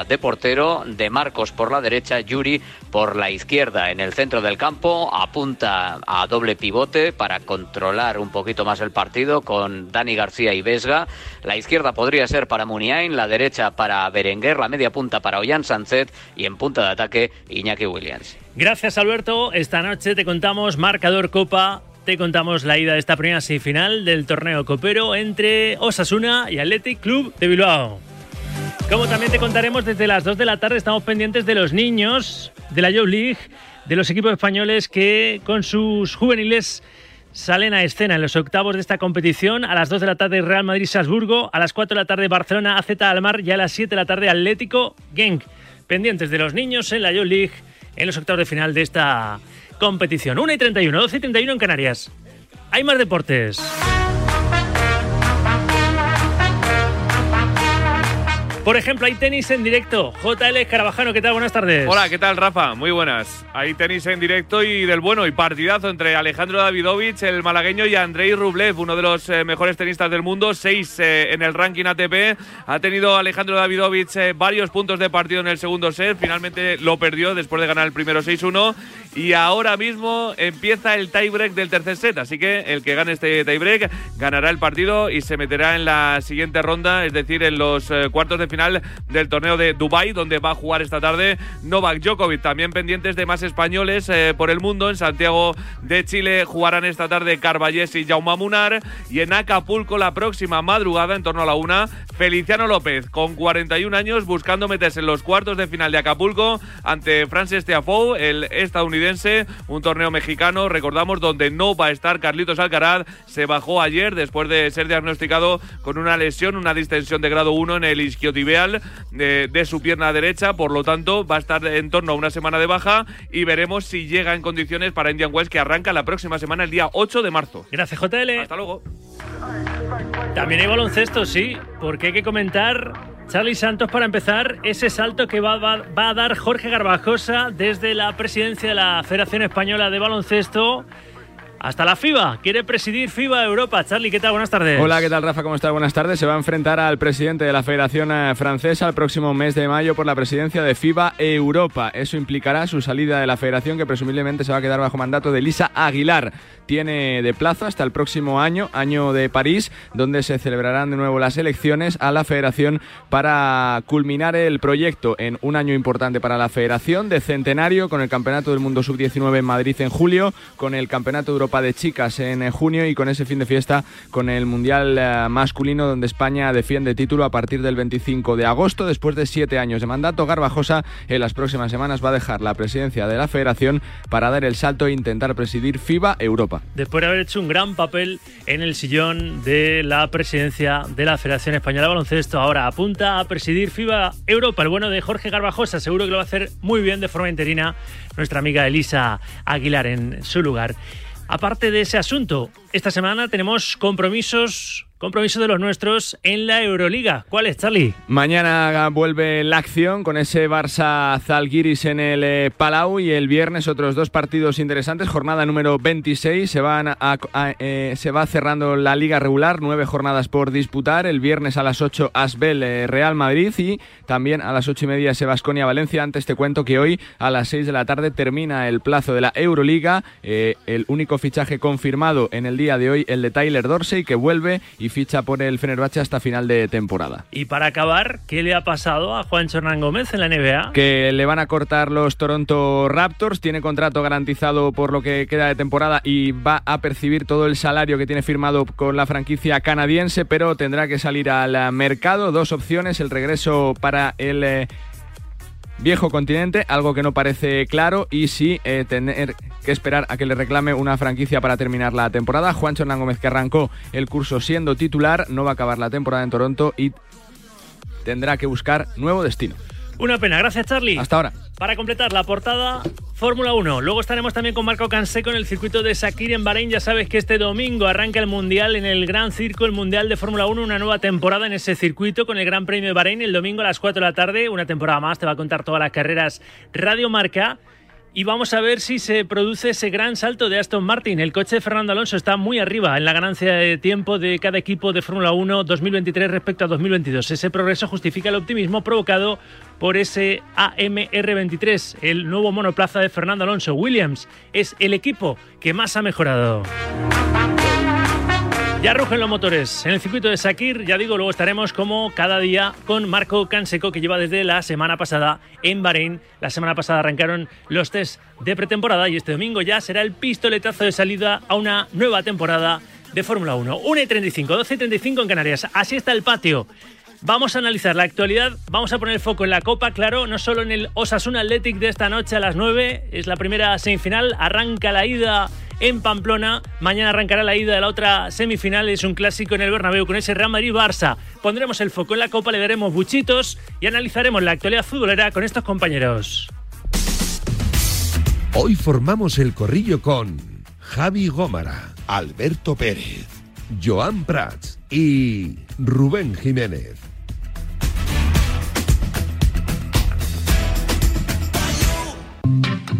de portero, de Marcos por la derecha, Yuri por la izquierda. En el centro del campo apunta a doble pivote para controlar un poquito más el partido con Dani García y Vesga. La izquierda podría ser para Muniain, la derecha para Berenguer, la media punta para Ollán Sanzet y en punta de ataque Iñaki Williams. Gracias, Alberto. Esta noche te contamos marcador Copa. Te contamos la ida de esta primera semifinal del torneo copero entre Osasuna y Athletic Club de Bilbao. Como también te contaremos desde las 2 de la tarde, estamos pendientes de los niños de la Youth League, de los equipos españoles que con sus juveniles salen a escena en los octavos de esta competición. A las 2 de la tarde Real Madrid-Salzburgo, a las 4 de la tarde Barcelona AZ Almar y a las 7 de la tarde Atlético Genk. Pendientes de los niños en la Youth League en los octavos de final de esta competición. 1 y 31, 12 y 31 en Canarias. Hay más deportes. Por ejemplo, hay tenis en directo. JL Carabajano, ¿qué tal? Buenas tardes. Hola, ¿qué tal, Rafa? Muy buenas. Hay tenis en directo y del bueno y partidazo entre Alejandro Davidovich, el malagueño, y Andrei Rublev, uno de los eh, mejores tenistas del mundo, seis eh, en el ranking ATP. Ha tenido Alejandro Davidovich eh, varios puntos de partido en el segundo set. Finalmente lo perdió después de ganar el primero 6-1. Y ahora mismo empieza el tiebreak del tercer set. Así que el que gane este tiebreak ganará el partido y se meterá en la siguiente ronda, es decir, en los eh, cuartos de final del torneo de Dubai, donde va a jugar esta tarde Novak Djokovic. También pendientes de más españoles eh, por el mundo. En Santiago de Chile jugarán esta tarde Carballés y Jaume Munar. Y en Acapulco la próxima madrugada, en torno a la una, Feliciano López, con 41 años, buscando meterse en los cuartos de final de Acapulco ante Francis Tiafoe, el estadounidense. Un torneo mexicano, recordamos, donde no va a estar Carlitos Alcaraz. Se bajó ayer después de ser diagnosticado con una lesión, una distensión de grado 1 en el isquiotibial de, de su pierna derecha. Por lo tanto, va a estar en torno a una semana de baja y veremos si llega en condiciones para Indian Wells, que arranca la próxima semana, el día 8 de marzo. Gracias, JL. Hasta luego. También hay baloncesto, sí, porque hay que comentar, Charlie Santos, para empezar, ese salto que va, va- va a dar Jorge Garbajosa desde la presidencia de la Federación Española de Baloncesto hasta la FIBA. Quiere presidir FIBA Europa. Charlie, ¿qué tal? Buenas tardes. Hola, ¿qué tal Rafa? ¿Cómo estás? Buenas tardes. Se va a enfrentar al presidente de la Federación eh, Francesa el próximo mes de mayo por la presidencia de FIBA Europa. Eso implicará su salida de la federación que presumiblemente se va a quedar bajo mandato de Lisa Aguilar. Tiene de plazo hasta el próximo año, año de París, donde se celebrarán de nuevo las elecciones a la federación para culminar el proyecto en un año importante para la federación de centenario con el Campeonato del Mundo Sub-19 en Madrid en julio, con el Campeonato de De Chicas en eh, junio y con ese fin de fiesta con el Mundial eh, masculino donde España defiende título a partir del 25 de agosto. Después de siete años de mandato, Garbajosa en las próximas semanas va a dejar la presidencia de la federación para dar el salto e intentar presidir FIBA Europa. Después de haber hecho un gran papel en el sillón de la presidencia de la Federación Española de Baloncesto, ahora apunta a presidir FIBA Europa. El bueno de Jorge Garbajosa, seguro que lo va a hacer muy bien de forma interina nuestra amiga Elisa Aguilar en su lugar. Aparte de ese asunto, esta semana tenemos compromisos compromiso de los nuestros en la Euroliga. ¿Cuál es, Charlie? Mañana vuelve la acción con ese Barça Zalgiris en el eh, Palau y el viernes otros dos partidos interesantes. Jornada número 26 se van a, eh, se va cerrando la liga regular, nueve jornadas por disputar. El viernes a las 8 Asbel eh, Real Madrid y también a las ocho y media Sebasconia Valencia. Antes te cuento que hoy a las 6 de la tarde termina el plazo de la Euroliga. El único fichaje confirmado en el día de hoy el de Tyler Dorsey que vuelve y ficha por el Fenerbahce hasta final de temporada. Y para acabar, ¿qué le ha pasado a Juan Hernán Gómez en la NBA? Que le van a cortar los Toronto Raptors, tiene contrato garantizado por lo que queda de temporada y va a percibir todo el salario que tiene firmado con la franquicia canadiense, pero tendrá que salir al mercado. Dos opciones, el regreso para el... Viejo continente, algo que no parece claro, y sí eh, tener que esperar a que le reclame una franquicia para terminar la temporada. Juancho Hernán Gómez, que arrancó el curso siendo titular, no va a acabar la temporada en Toronto y tendrá que buscar nuevo destino. Una pena, gracias Charlie. Hasta ahora. Para completar la portada, Fórmula 1. Luego estaremos también con Marco Canseco en el circuito de Sakir en Bahrein. Ya sabes que este domingo arranca el Mundial en el Gran Circo, el Mundial de Fórmula 1, una nueva temporada en ese circuito con el Gran Premio de Bahrein el domingo a las 4 de la tarde. Una temporada más, te va a contar todas las carreras Radio Marca. Y vamos a ver si se produce ese gran salto de Aston Martin. El coche de Fernando Alonso está muy arriba en la ganancia de tiempo de cada equipo de Fórmula 1 2023 respecto a 2022. Ese progreso justifica el optimismo provocado por ese AMR23, el nuevo monoplaza de Fernando Alonso. Williams es el equipo que más ha mejorado. Ya rugen los motores en el circuito de Sakir. Ya digo, luego estaremos como cada día con Marco Canseco, que lleva desde la semana pasada en Bahrein. La semana pasada arrancaron los test de pretemporada y este domingo ya será el pistoletazo de salida a una nueva temporada de Fórmula 1. 1 y 35, 12 y 35 en Canarias. Así está el patio. Vamos a analizar la actualidad, vamos a poner el foco en la Copa, claro, no solo en el Osasuna Athletic de esta noche a las 9, es la primera semifinal, arranca la ida en Pamplona. Mañana arrancará la ida de la otra semifinal. Es un clásico en el Bernabéu con ese Real Madrid-Barça. Pondremos el foco en la Copa, le daremos buchitos y analizaremos la actualidad futbolera con estos compañeros. Hoy formamos el corrillo con Javi Gómara, Alberto Pérez, Joan Prats y Rubén Jiménez.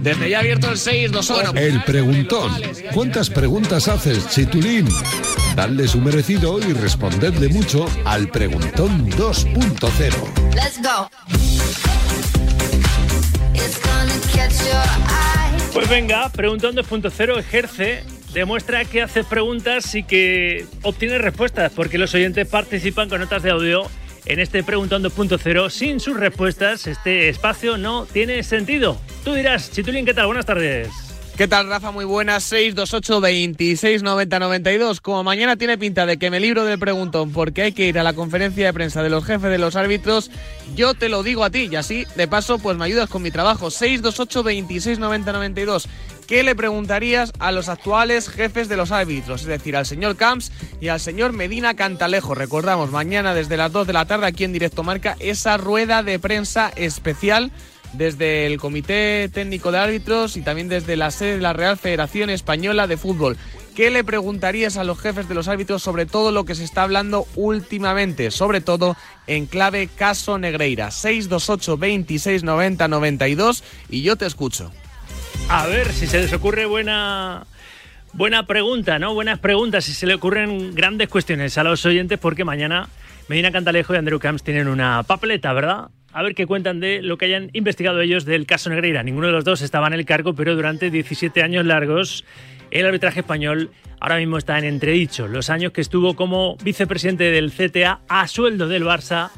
Desde ya abierto el 6, 2 horas. El preguntón. ¿Cuántas preguntas haces, Chitulín? Dadle su merecido y respondedle mucho al preguntón 2.0. Let's go. Pues venga, Preguntón 2.0 ejerce, demuestra que hace preguntas y que obtiene respuestas, porque los oyentes participan con notas de audio en este Preguntón 2.0. Sin sus respuestas, este espacio no tiene sentido. Tú dirás, Chitulín, ¿qué tal? Buenas tardes. ¿Qué tal, Rafa? Muy buenas. 628 26 90 92. Como mañana tiene pinta de que me libro del preguntón porque hay que ir a la conferencia de prensa de los jefes de los árbitros, yo te lo digo a ti y así, de paso, pues me ayudas con mi trabajo. 628 26 90 92. ¿Qué le preguntarías a los actuales jefes de los árbitros? Es decir, al señor Camps y al señor Medina Cantalejo. Recordamos, mañana desde las 2 de la tarde aquí en Directo Marca, esa rueda de prensa especial desde el Comité Técnico de Árbitros y también desde la sede de la Real Federación Española de Fútbol. ¿Qué le preguntarías a los jefes de los árbitros sobre todo lo que se está hablando últimamente? Sobre todo en clave caso Negreira. 628 26 90 92 y yo te escucho. A ver si se les ocurre buena. Buena pregunta, ¿no? Buenas preguntas, si se le ocurren grandes cuestiones a los oyentes, porque mañana Medina Cantalejo y Andrew Camps tienen una papeleta, ¿verdad? a ver qué cuentan de lo que hayan investigado ellos del caso Negreira. Ninguno de los dos estaba en el cargo, pero durante 17 años largos el arbitraje español ahora mismo está en entredicho. Los años que estuvo como vicepresidente del CTA a sueldo del Barça,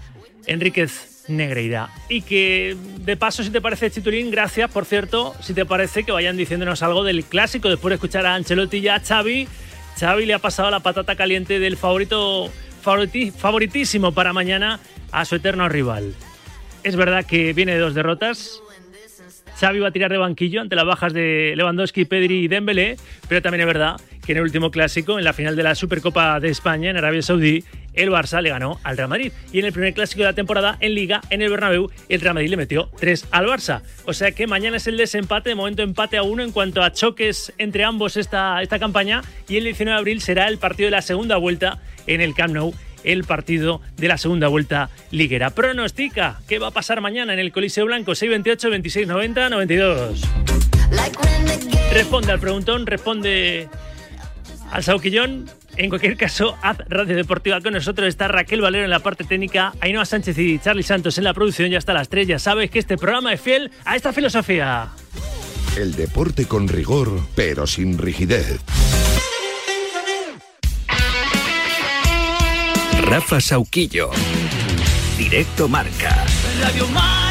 Enríquez Negreira. Y que, de paso, si te parece, Chitulín, gracias, por cierto, si te parece que vayan diciéndonos algo del clásico después de escuchar a Ancelotti y a Xavi. Xavi le ha pasado la patata caliente del favorito favoritísimo para mañana a su eterno rival. Es verdad que viene de dos derrotas. Xavi va a tirar de banquillo ante las bajas de Lewandowski, Pedri y Dembélé, pero también es verdad que en el último clásico, en la final de la Supercopa de España en Arabia Saudí, el Barça le ganó al Real Madrid. Y en el primer clásico de la temporada, en Liga, en el Bernabéu, el Real Madrid le metió 3 al Barça. O sea que mañana es el desempate, de momento empate a uno en cuanto a choques entre ambos esta, esta campaña. Y el 19 de abril será el partido de la segunda vuelta en el Camp Nou el partido de la segunda vuelta liguera. Pronostica qué va a pasar mañana en el Coliseo Blanco 628 26 90 92. Responde al preguntón, responde al Sauquillón. En cualquier caso, haz Radio Deportiva con nosotros. Está Raquel Valero en la parte técnica, Ainhoa Sánchez y Charlie Santos en la producción. Ya está a las tres. Ya sabes que este programa es fiel a esta filosofía. El deporte con rigor, pero sin rigidez. Rafa Sauquillo. Directo Marca. Radio Marca.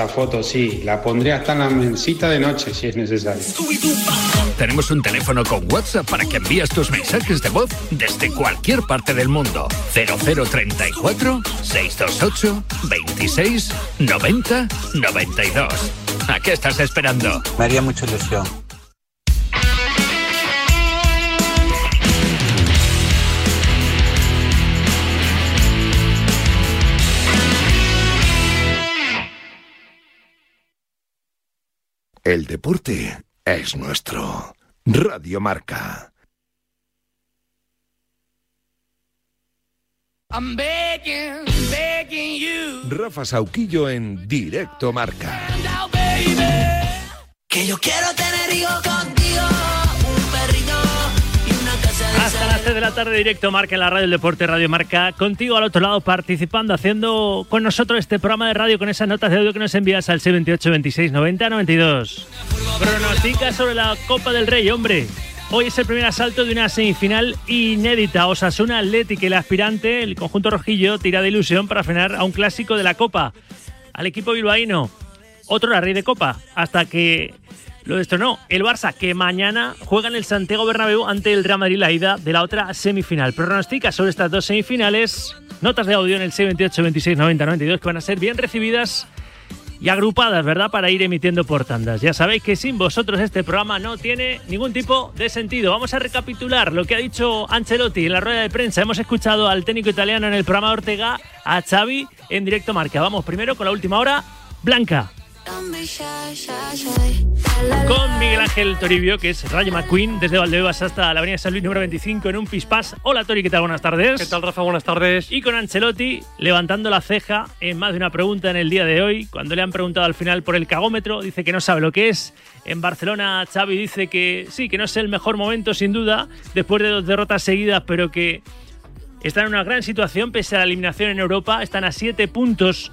foto sí, la pondré hasta en la mesita de noche si es necesario. Tenemos un teléfono con WhatsApp para que envíes tus mensajes de voz desde cualquier parte del mundo. 0034 628 26 90 92. ¿A qué estás esperando? Me haría mucha ilusión. El deporte es nuestro. Radio Marca. I'm begging, begging you. Rafa Sauquillo en Directo Marca. Que yo quiero tener hijos contigo. Las 3 de la tarde, directo Marca en la radio del deporte Radio Marca. Contigo al otro lado, participando, haciendo con nosotros este programa de radio con esas notas de audio que nos envías al 78 26 90 92. Pronostica sobre la Copa del Rey, hombre. Hoy es el primer asalto de una semifinal inédita. Osasuna Atlético, el aspirante, el conjunto rojillo, tira de ilusión para frenar a un clásico de la Copa. Al equipo bilbaíno, otro la rey de Copa, hasta que lo destronó el Barça, que mañana juega en el Santiago Bernabéu ante el Real Madrid la ida de la otra semifinal. Pronostica sobre estas dos semifinales, notas de audio en el 78 26 90 92 que van a ser bien recibidas y agrupadas, ¿verdad? Para ir emitiendo por tandas. Ya sabéis que sin vosotros este programa no tiene ningún tipo de sentido. Vamos a recapitular lo que ha dicho Ancelotti en la rueda de prensa. Hemos escuchado al técnico italiano en el programa Ortega, a Xavi en directo marca. Vamos primero con la última hora, Blanca. Con Miguel Ángel Toribio, que es Rayo McQueen, desde Valdebebas hasta la Avenida San Luis número 25 en un Pispás. Hola Tori, ¿qué tal? Buenas tardes. ¿Qué tal, Rafa? Buenas tardes. Y con Ancelotti levantando la ceja en más de una pregunta en el día de hoy. Cuando le han preguntado al final por el cagómetro, dice que no sabe lo que es. En Barcelona, Xavi dice que sí, que no es el mejor momento sin duda, después de dos derrotas seguidas, pero que están en una gran situación pese a la eliminación en Europa. Están a siete puntos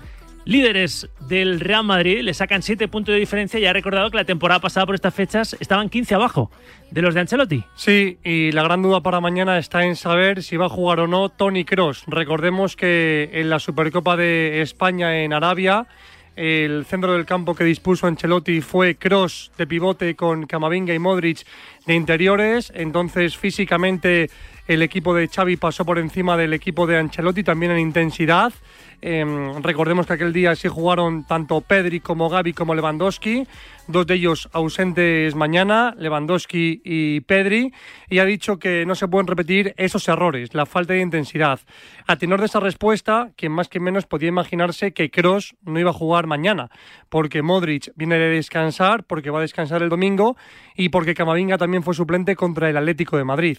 líderes del Real Madrid, le sacan 7 puntos de diferencia y ha recordado que la temporada pasada por estas fechas estaban 15 abajo de los de Ancelotti. Sí, y la gran duda para mañana está en saber si va a jugar o no Tony Cross. Recordemos que en la Supercopa de España en Arabia el centro del campo que dispuso Ancelotti fue cross de pivote con Camavinga y Modric de interiores. Entonces, físicamente, el equipo de Xavi pasó por encima del equipo de Ancelotti, también en intensidad. Em, recordemos que aquel día sí jugaron tanto Pedri como Gaby como Lewandowski, dos de ellos ausentes mañana, Lewandowski y Pedri, y ha dicho que no se pueden repetir esos errores, la falta de intensidad. A tenor de esa respuesta, quien más que menos podía imaginarse que Cross no iba a jugar mañana, porque Modric viene de descansar, porque va a descansar el domingo y porque Camavinga también fue suplente contra el Atlético de Madrid.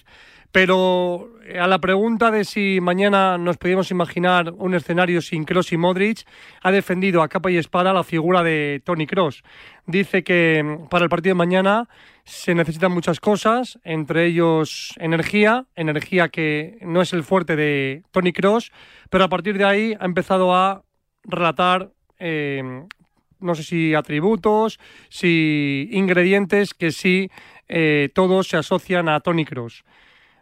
Pero eh, a la pregunta de si mañana nos podíamos imaginar un escenario sin Cross y Modric, ha defendido a capa y espada la figura de Tony Cross. Dice que mm, para el partido de mañana se necesitan muchas cosas, entre ellos energía, energía que no es el fuerte de Tony Cross, pero a partir de ahí ha empezado a relatar eh, no sé si atributos, si ingredientes que sí eh, todos se asocian a Tony Cross.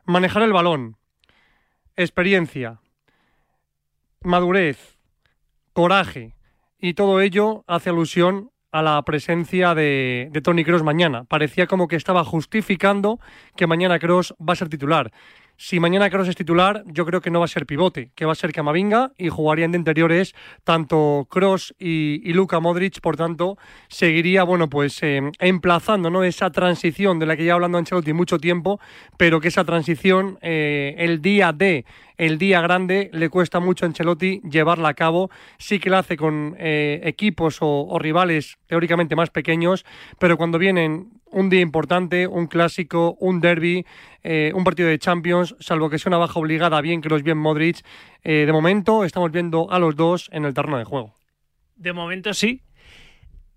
Manejar el balón, experiencia, madurez, coraje y todo ello hace alusión a la presencia de, de Tony Cross mañana. Parecía como que estaba justificando que mañana Cross va a ser titular. Si mañana Kroos es titular, yo creo que no va a ser pivote, que va a ser Camavinga y jugarían de interiores tanto Kroos y, y Luka Modric, por tanto, seguiría, bueno, pues eh, emplazando, ¿no? Esa transición de la que ya hablando Ancelotti mucho tiempo, pero que esa transición, eh, el día de el día grande le cuesta mucho a Ancelotti llevarla a cabo. Sí que la hace con eh, equipos o, rivales teóricamente más pequeños, pero cuando vienen un día importante, un clásico, un derby, eh, un partido de Champions, salvo que sea una baja obligada, bien que los bien Modric, eh, de momento estamos viendo a los dos en el terreno de juego. De momento sí.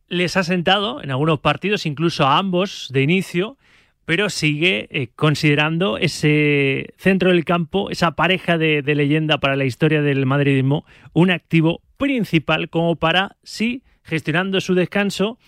Les ha sentado en algunos partidos, incluso a ambos de inicio, pero sigue eh, considerando ese centro del campo, esa pareja de, de, leyenda para la historia del madridismo, un activo principal como para, sí, gestionando su descanso,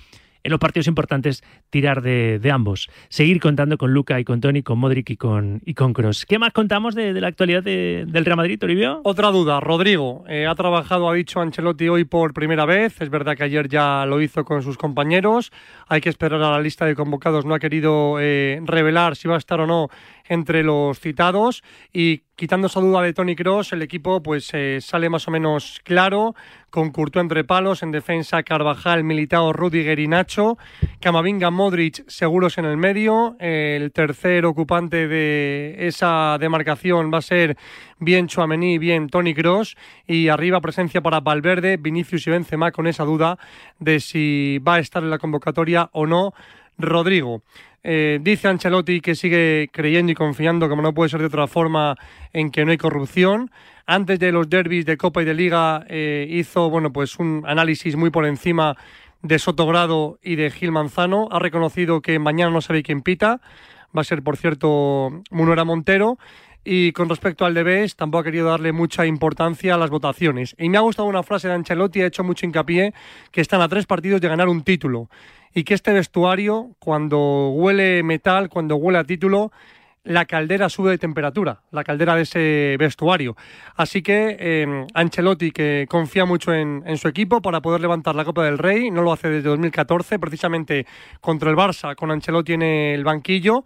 en los partidos importantes tirar de, ambos. Seguir contando con Luca y con Tony, con Modric y con, y con Cross. ¿Qué más contamos de, la actualidad de, del Real Madrid, Toribio? Otra duda, Rodrigo. Eh, ha trabajado, ha dicho Ancelotti hoy por primera vez. Es verdad que ayer ya lo hizo con sus compañeros. Hay que esperar a la lista de convocados. No ha querido eh, revelar si va a estar o no entre los citados y quitando esa duda de Tony Cross, el equipo pues eh, sale más o menos claro, con Courtois entre palos, en defensa Carvajal, Militao, Rudiger y Nacho, Camavinga, Modric seguros en el medio, el tercer ocupante de esa demarcación va a ser bien Chouameni, bien Tony Cross y arriba presencia para Valverde, Vinicius y Benzema con esa duda de si va a estar en la convocatoria o no Rodrigo. Eh, dice Ancelotti que sigue creyendo y confiando, como no puede ser de otra forma, en que no hay corrupción. Antes de los derbis de Copa y de Liga eh, hizo bueno, pues un análisis muy por encima de Sotogrado y de Gil Manzano. Ha reconocido que mañana no sabe quién pita. Va a ser, por cierto, Munuera Montero. Y con respecto al Debes, tampoco ha querido darle mucha importancia a las votaciones. Y me ha gustado una frase de Ancelotti, ha hecho mucho hincapié, que están a tres partidos de ganar un título y que este vestuario, cuando huele metal, cuando huele a título, la caldera sube de temperatura, la caldera de ese vestuario. Así que eh, Ancelotti, que confía mucho en, en, su equipo para poder levantar la Copa del Rey, no lo hace desde 2014, precisamente contra el Barça, con Ancelotti en el banquillo,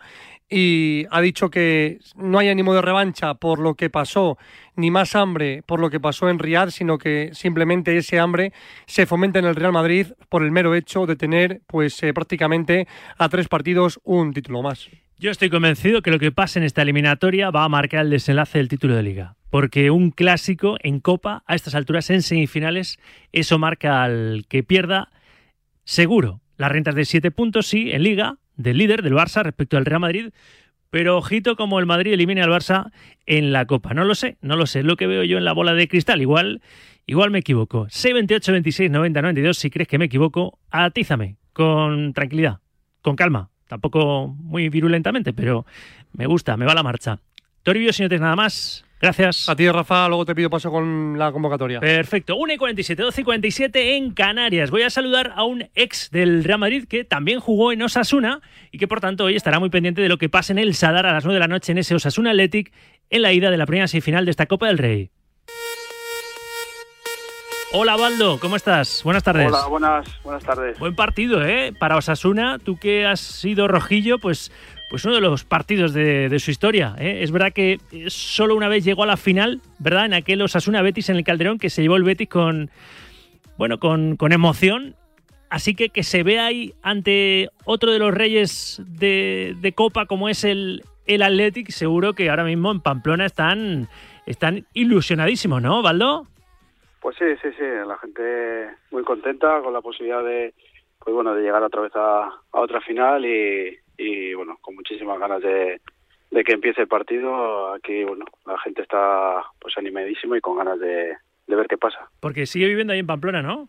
y ha dicho que no hay ánimo de revancha por lo que pasó, ni más hambre por lo que pasó en Riyadh, sino que simplemente ese hambre se fomenta en el Real Madrid por el mero hecho de tener pues eh, prácticamente a tres partidos un título más. Yo estoy convencido que lo que pase en esta eliminatoria va a marcar el desenlace del título de liga. Porque un clásico en Copa, a estas alturas en semifinales, eso marca al que pierda seguro. Las rentas de siete puntos, sí, en liga, del líder, del Barça, respecto al Real Madrid. Pero ojito como el Madrid elimine al Barça en la Copa. No lo sé, no lo sé. Lo que veo yo en la bola de cristal. Igual, igual me equivoco. 628 26 90 92. Si crees que me equivoco, atízame. Con tranquilidad, con calma. Tampoco muy virulentamente, pero me gusta, me va la marcha. Toribio, si no tienes nada más, Gracias. A ti, Rafa, luego te pido paso con la convocatoria. Perfecto. 1 y 47, 12 y 47 en Canarias. Voy a saludar a un ex del Real Madrid que también jugó en Osasuna y que por tanto hoy estará muy pendiente de lo que pase en el Sadar a las 9 de la noche en ese Osasuna Athletic en la ida de la primera semifinal de esta Copa del Rey. Hola, Baldo, ¿cómo estás? Buenas tardes. Hola, buenas, buenas tardes. Buen partido, ¿eh? Para Osasuna, tú que has sido rojillo, pues, pues uno de los partidos de, su historia. ¿eh? Es verdad que solo una vez llegó a la final, ¿verdad? En aquel Osasuna Betis en el Calderón, que se llevó el Betis con, bueno, con, con emoción. Así que que se ve ahí ante otro de los reyes de, Copa como es el, el Athletic, seguro que ahora mismo en Pamplona están, están ilusionadísimos, ¿no, Baldo? Pues sí, sí, sí, la gente muy contenta con la posibilidad de, pues bueno, de llegar otra vez a, a otra final y, y, bueno, con muchísimas ganas de, de que empiece el partido. Aquí, bueno, la gente está pues animadísima y con ganas de, de ver qué pasa. Porque sigue viviendo ahí en Pamplona, ¿no?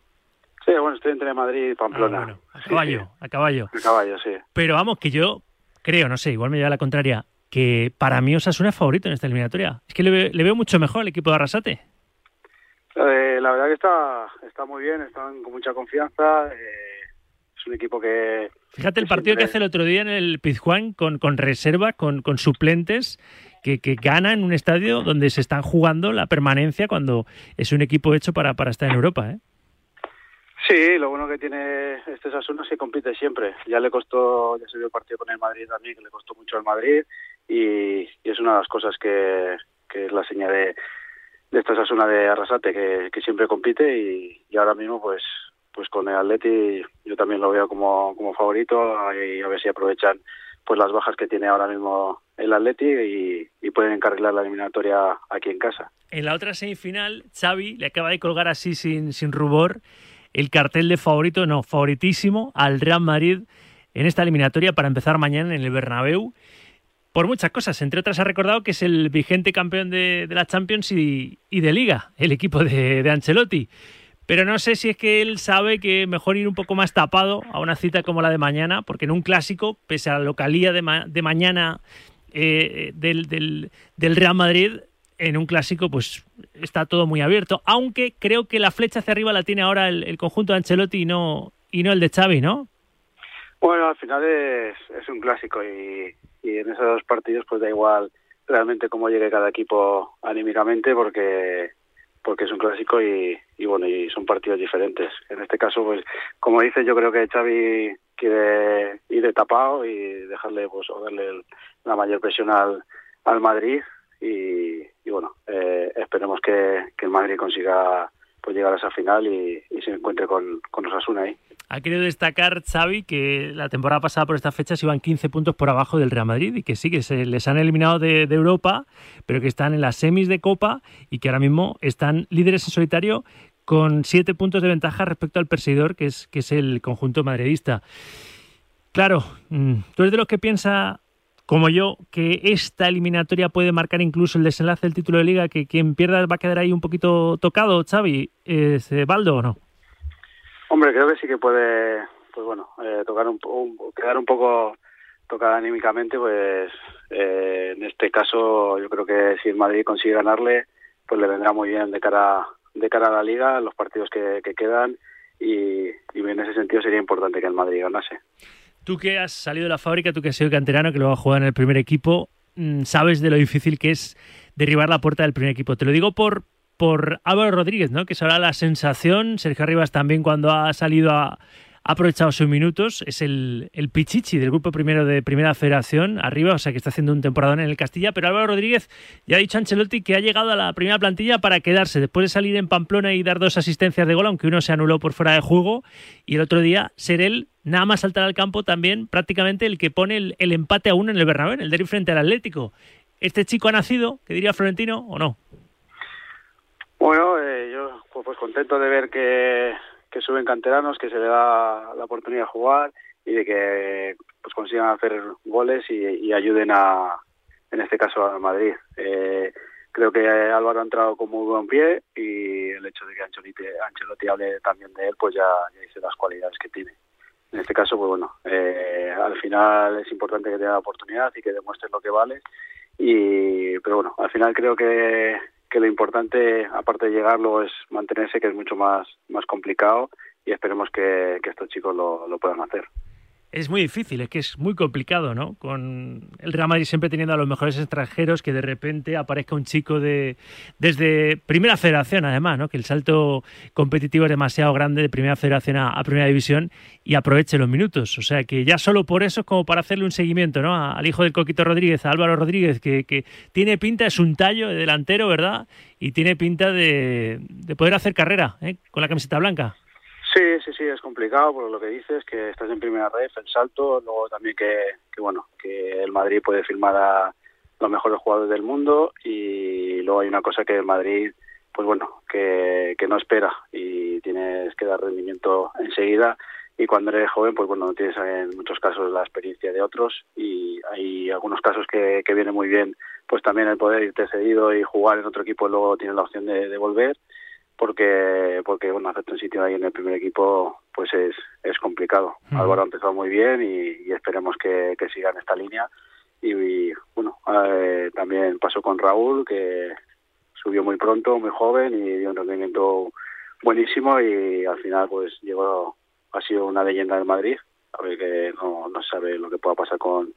Sí, bueno, estoy entre Madrid y Pamplona. Ah, bueno, a caballo, a caballo. A caballo, sí. Pero vamos, que yo creo, no sé, igual me lleva a la contraria, que para mí Osasuna es favorito en esta eliminatoria. Es que le, le veo mucho mejor al equipo de Arrasate. Eh, la verdad que está, está muy bien, están con mucha confianza. eh, un equipo que, Fíjate el partido que hace el otro día en el Pizjuán con, con reserva, con, con suplentes, que, que gana en un estadio donde se están jugando la permanencia cuando es un equipo hecho para, para estar en Europa. ¿eh? Sí, lo bueno que tiene este Sasuna es que compite siempre. Ya le costó, ya se vio el partido con el Madrid también, que le costó mucho al Madrid y, y es una de las cosas que, que es la señal de, de esta Sasuna de Arrasate, que, que siempre compite y, y ahora mismo pues pues con el Atleti yo también lo veo como, como favorito y a ver si aprovechan pues las bajas que tiene ahora mismo el Atleti y, pueden encarrilar la eliminatoria aquí en casa. En la otra semifinal, Xavi le acaba de colgar así sin, sin rubor el cartel de favorito, no, favoritísimo al Real Madrid en esta eliminatoria para empezar mañana en el Bernabéu. Por muchas cosas, entre otras ha recordado que es el vigente campeón de, de la Champions y, y de Liga, el equipo de, de Ancelotti. Pero no sé si es que él sabe que mejor ir un poco más tapado a una cita como la de mañana, porque en un clásico, pese a la localía de, ma- de mañana eh, del, del- del Real Madrid, en un clásico pues está todo muy abierto. Aunque creo que la flecha hacia arriba la tiene ahora el, conjunto de Ancelotti y no, y no el de Xavi, ¿no? Bueno, al final es, un clásico y en esos dos partidos pues da igual realmente cómo llegue cada equipo anímicamente porque porque es un clásico y, y bueno y son partidos diferentes. En este caso pues como dices yo creo que Xavi quiere ir de tapado y dejarle pues o darle el- la mayor presión al, al Madrid y, y bueno eh, esperemos que, que el Madrid consiga pues llegar a esa final y, se encuentre con, con Osasuna ahí. Ha querido destacar Xavi que la temporada pasada por estas fechas iban 15 puntos por abajo del Real Madrid y que sí, que se les han eliminado de, de Europa, pero que están en las semis de Copa y que ahora mismo están líderes en solitario con 7 puntos de ventaja respecto al perseguidor, que es, que es el conjunto madridista. Claro, mm, tú eres de los que piensa, como yo, que esta eliminatoria puede marcar incluso el desenlace del título de liga, que quien pierda va a quedar ahí un poquito tocado, Xavi, ¿Es, eh, Baldo o no? Hombre, creo que sí que puede, pues bueno, eh, tocar un, un- quedar un poco tocada anímicamente, pues eh, en este caso yo creo que si el Madrid consigue ganarle, pues le vendrá muy bien de cara de cara a la liga, los partidos que, que quedan y, y en ese sentido sería importante que el Madrid ganase. Tú que has salido de la fábrica, tú que has sido canterano, que luego has jugado en el primer equipo, mm, sabes de lo difícil que es derribar la puerta del primer equipo. Te lo digo por, por Álvaro Rodríguez, ¿no? que es ahora la sensación. Sergio Arribas también cuando ha salido a, ha aprovechado sus minutos. Es el, el Pichichi del grupo primero de Primera Federación, arriba, o sea que está haciendo un temporadón en el Castilla. Pero Álvaro Rodríguez ya ha dicho a Ancelotti que ha llegado a la primera plantilla para quedarse. Después de salir en Pamplona y dar dos asistencias de gol, aunque uno se anuló por fuera de juego, y el otro día ser él, nada más saltar al campo, también prácticamente el que pone el, empate a uno en el Bernabéu, el derbi frente al Atlético. ¿Este chico ha nacido, que diría Florentino, o no? Bueno, eh, yo pues, pues contento de ver que, suben canteranos, que se le da la oportunidad de jugar y de que pues consigan hacer goles y, ayuden a, en este caso, a Madrid. Eh, creo que Álvaro ha entrado con muy buen pie y el hecho de que Ancelotti, Ancelotti hable también de él, pues ya dice las cualidades que tiene. En este caso, pues bueno, eh, al final es importante que tenga la oportunidad y que demuestre lo que vale. Y, pero bueno, al final creo que, que lo importante, aparte de llegarlo, es mantenerse, que es mucho más, más complicado y esperemos que, que estos chicos lo, lo puedan hacer. Es muy difícil, es que es muy complicado, ¿no? Con el Real Madrid siempre teniendo a los mejores extranjeros, que de repente aparezca un chico de desde Primera Federación, además, ¿no? Que el salto competitivo es demasiado grande de Primera Federación a, Primera División y aproveche los minutos. O sea que ya solo por eso es como para hacerle un seguimiento, ¿no? Al hijo del Coquito Rodríguez, a Álvaro Rodríguez, que, que tiene pinta, es un tallo de delantero, ¿verdad? Y tiene pinta de, de poder hacer carrera ¿eh? con la camiseta blanca. Sí, sí, sí, es complicado por lo que dices, que estás en primera red, el salto, luego también que, que bueno, que el Madrid puede firmar a los mejores jugadores del mundo y luego hay una cosa que el Madrid, pues bueno, que, no espera y tienes que dar rendimiento enseguida y cuando eres joven, pues bueno, no tienes en muchos casos la experiencia de otros y hay algunos casos que, que viene muy bien, pues también el poder irte cedido y jugar en otro equipo luego tienes la opción de volver porque porque bueno hacerte un sitio ahí en el primer equipo pues es, es complicado. Mm. Álvaro ha empezado muy bien y, y esperemos que, que siga en esta línea. Y, y, bueno eh, también pasó con Raúl que subió muy pronto muy joven y dio un rendimiento buenísimo y al final pues llegó ha sido una leyenda del Madrid. A ver que no, no se sabe lo que pueda pasar con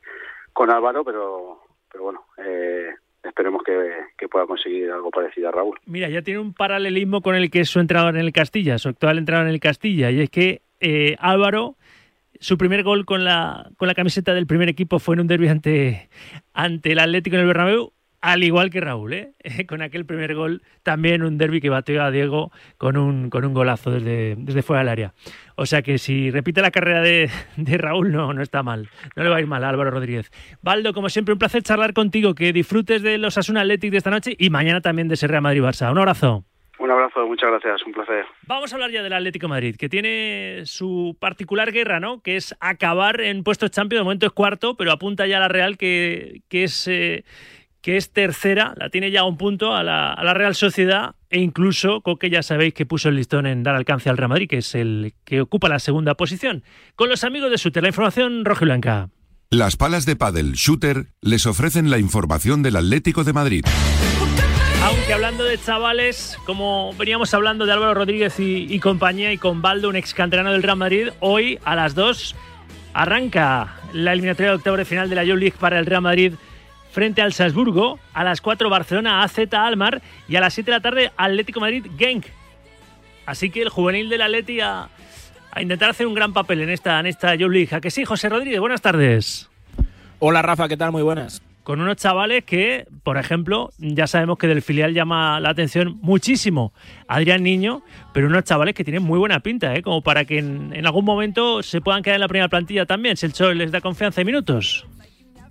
con Álvaro pero pero bueno eh, pueda conseguir algo parecido a Raúl. Mira, ya tiene un paralelismo con el que es su entrenador en el Castilla, su actual entrenador en el Castilla, y es que eh, Álvaro, su primer gol con la, con la camiseta del primer equipo fue en un derbi ante, ante el Atlético en el Bernabéu, al igual que Raúl, ¿eh? (laughs) con aquel primer gol también un derbi que batió a Diego con un, con un golazo desde, desde fuera del área. O sea que si repite la carrera de, (laughs) de Raúl, no, no está mal. No le va a ir mal a Álvaro Rodríguez. Baldo, como siempre, un placer charlar contigo. Que disfrutes de los Asuna Athletic de esta noche y mañana también de Serra Madrid Barça. Un abrazo. Un abrazo, muchas gracias, un placer. Vamos a hablar ya del Atlético de Madrid, que tiene su particular guerra, ¿no? Que es acabar en puestos champions. De momento es cuarto, pero apunta ya a la Real, que, que es. eh, que es tercera, la tiene ya a un punto a la, a la Real Sociedad e incluso Coque ya sabéis que puso el listón en dar alcance al Real Madrid, que es el que ocupa la segunda posición. Con los amigos de Suter, la información roja y blanca. Las palas de pádel Shooter les ofrecen la información del Atlético de Madrid. Aunque hablando de chavales, como veníamos hablando de Álvaro Rodríguez y, y compañía y con Baldo, un ex canterano del Real Madrid, hoy a las 2 arranca la eliminatoria de octavo de final de la Youth League para el Real Madrid frente al Salzburgo. A las 4 Barcelona AZ Almar y a las 7 de la tarde Atlético Madrid Genk. Así que el juvenil del Atleti a, a intentar hacer un gran papel en esta, en esta Youth League. ¿A que sí, José Rodríguez? Buenas tardes. Hola Rafa, ¿qué tal? Muy buenas. con unos chavales que, por ejemplo, ya sabemos que del filial llama la atención muchísimo Adrián Niño, pero unos chavales que tienen muy buena pinta, ¿eh? como para que en, en algún momento se puedan quedar en la primera plantilla también, si el Chol les da confianza y minutos.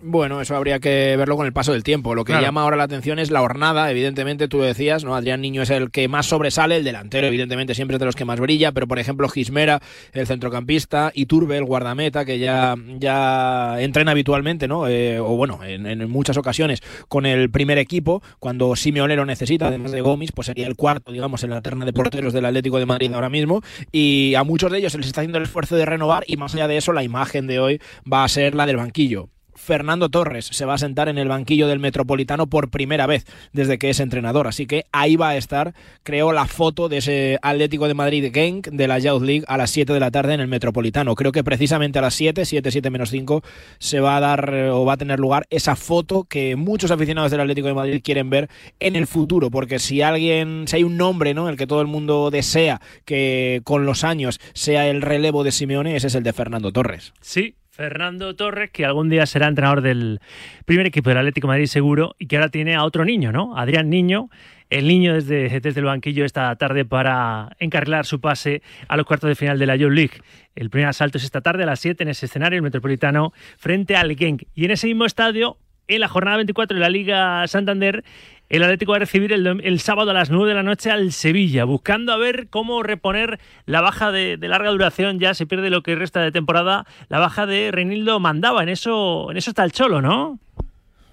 Bueno, eso habría que verlo con el paso del tiempo. Lo que Claro. llama ahora la atención es la hornada. Evidentemente, tú decías, ¿no? Adrián Niño es el que más sobresale, el delantero, evidentemente, siempre es de los que más brilla, pero por ejemplo, Gismera, el centrocampista, Iturbe, el guardameta, que ya, ya entrena habitualmente, ¿no? Eh, o bueno, en, en muchas ocasiones con el primer equipo, cuando Simeone lo necesita, además de Gomis, pues sería el cuarto, digamos, en la terna de porteros del Atlético de Madrid ahora mismo. Y a muchos de ellos se les está haciendo el esfuerzo de renovar, y más allá de eso, la imagen de hoy va a ser la del banquillo. Fernando Torres se va a sentar en el banquillo del Metropolitano por primera vez desde que es entrenador. Así que ahí va a estar, creo, la foto de ese Atlético de Madrid Genk de la Youth League a las 7 de la tarde en el Metropolitano. Creo que precisamente a las 7, 7, 7 menos 5, se va a dar eh, o va a tener lugar esa foto que muchos aficionados del Atlético de Madrid quieren ver en el futuro. Porque si alguien, si hay un nombre, ¿no? El que todo el mundo desea que con los años sea el relevo de Simeone, ese es el de Fernando Torres. Sí, Fernando Torres, que algún día será entrenador del primer equipo del Atlético Madrid seguro, y que ahora tiene a otro niño, ¿no? Adrián Niño, el niño desde, desde el banquillo esta tarde para encarrilar su pase a los cuartos de final de la Youth League. El primer asalto es esta tarde a las 7 en ese escenario, el Metropolitano, frente al Genk. Y en ese mismo estadio, en la jornada 24 de la Liga Santander, el Atlético va a recibir el, el sábado a las 9 de la noche al Sevilla, buscando a ver cómo reponer la baja de, de larga duración, ya se pierde lo que resta de temporada, la baja de Reinildo Mandaba. En eso, en eso está el Cholo, ¿no?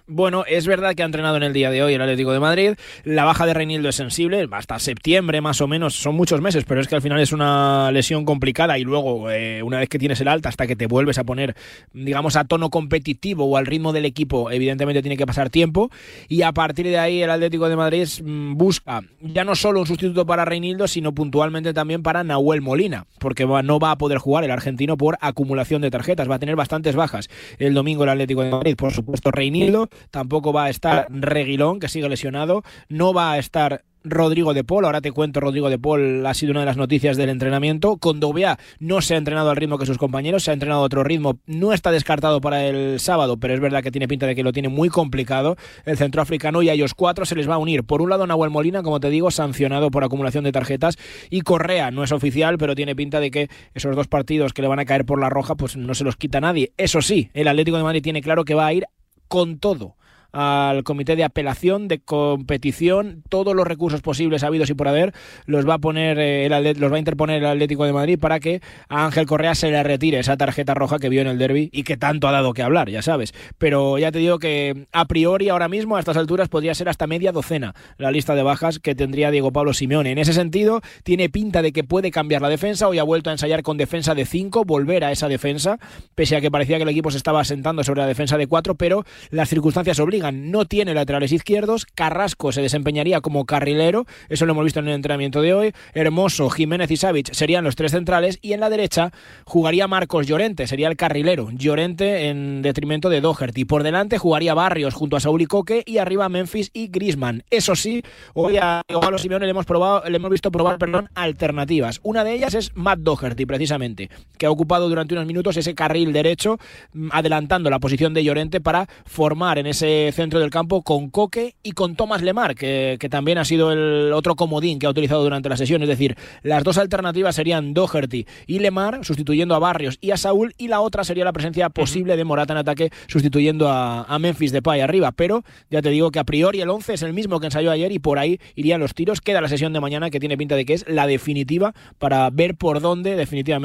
Bueno, es verdad que ha entrenado en el día de hoy el Atlético de Madrid. La baja de Reinildo es sensible, hasta septiembre más o menos, son muchos meses, pero es que al final es una lesión complicada y luego, eh, una vez que tienes el alta, hasta que te vuelves a poner, digamos, a tono competitivo o al ritmo del equipo, evidentemente tiene que pasar tiempo. Y a partir de ahí, el Atlético de Madrid mm, busca ya no solo un sustituto para Reinildo, sino puntualmente también para Nahuel Molina, porque no va a poder jugar el argentino por acumulación de tarjetas, va a tener bastantes bajas el domingo el Atlético de Madrid. Por supuesto, Reinildo tampoco va a estar Reguilón, que sigue lesionado, no va a estar Rodrigo de Paul. Ahora te cuento, Rodrigo de Paul ha sido una de las noticias del entrenamiento. Condovea no se ha entrenado al ritmo que sus compañeros, se ha entrenado a otro ritmo. No está descartado para el sábado, pero es verdad que tiene pinta de que lo tiene muy complicado el centroafricano y a ellos cuatro se les va a unir. Por un lado, Nahuel Molina, como te digo, sancionado por acumulación de tarjetas y Correa no es oficial, pero tiene pinta de que esos dos partidos que le van a caer por la roja, pues no se los quita nadie. Eso sí, el Atlético de Madrid tiene claro que va a ir con todo al comité de apelación, de competición, todos los recursos posibles habidos y por haber los va a poner eh, el los va a interponer el Atlético de Madrid para que a Ángel Correa se le retire esa tarjeta roja que vio en el derby y que tanto ha dado que hablar, ya sabes. Pero ya te digo que a priori ahora mismo a estas alturas podría ser hasta media docena la lista de bajas que tendría Diego Pablo Simeone. En ese sentido, tiene pinta de que puede cambiar la defensa. Hoy ha vuelto a ensayar con defensa de 5, volver a esa defensa, pese a que parecía que el equipo se estaba asentando sobre la defensa de 4, pero las circunstancias obligan no tiene laterales izquierdos, Carrasco se desempeñaría como carrilero, eso lo hemos visto en el entrenamiento de hoy, Hermoso, Jiménez y Savic serían los tres centrales y en la derecha jugaría Marcos Llorente, sería el carrilero, Llorente en detrimento de Doherty, por delante jugaría Barrios junto a Saúl y Coque y arriba Memphis y Grisman. Eso sí, hoy a Gonzalo Simeone le hemos probado, le hemos visto probar, perdón, alternativas. Una de ellas es Matt Doherty, precisamente, que ha ocupado durante unos minutos ese carril derecho, mm, adelantando la posición de Llorente para formar en ese centro del campo con Coque y con Thomas Lemar, que, que, también ha sido el otro comodín que ha utilizado durante la sesión. Es decir, las dos alternativas serían Doherty y Lemar, sustituyendo a Barrios y a Saúl, y la otra sería la presencia posible de Morata en ataque, sustituyendo a, a Memphis Depay arriba. Pero ya te digo que a priori el 11 es el mismo que ensayó ayer y por ahí irían los tiros. Queda la sesión de mañana que tiene pinta de que es la definitiva para ver por dónde definitivamente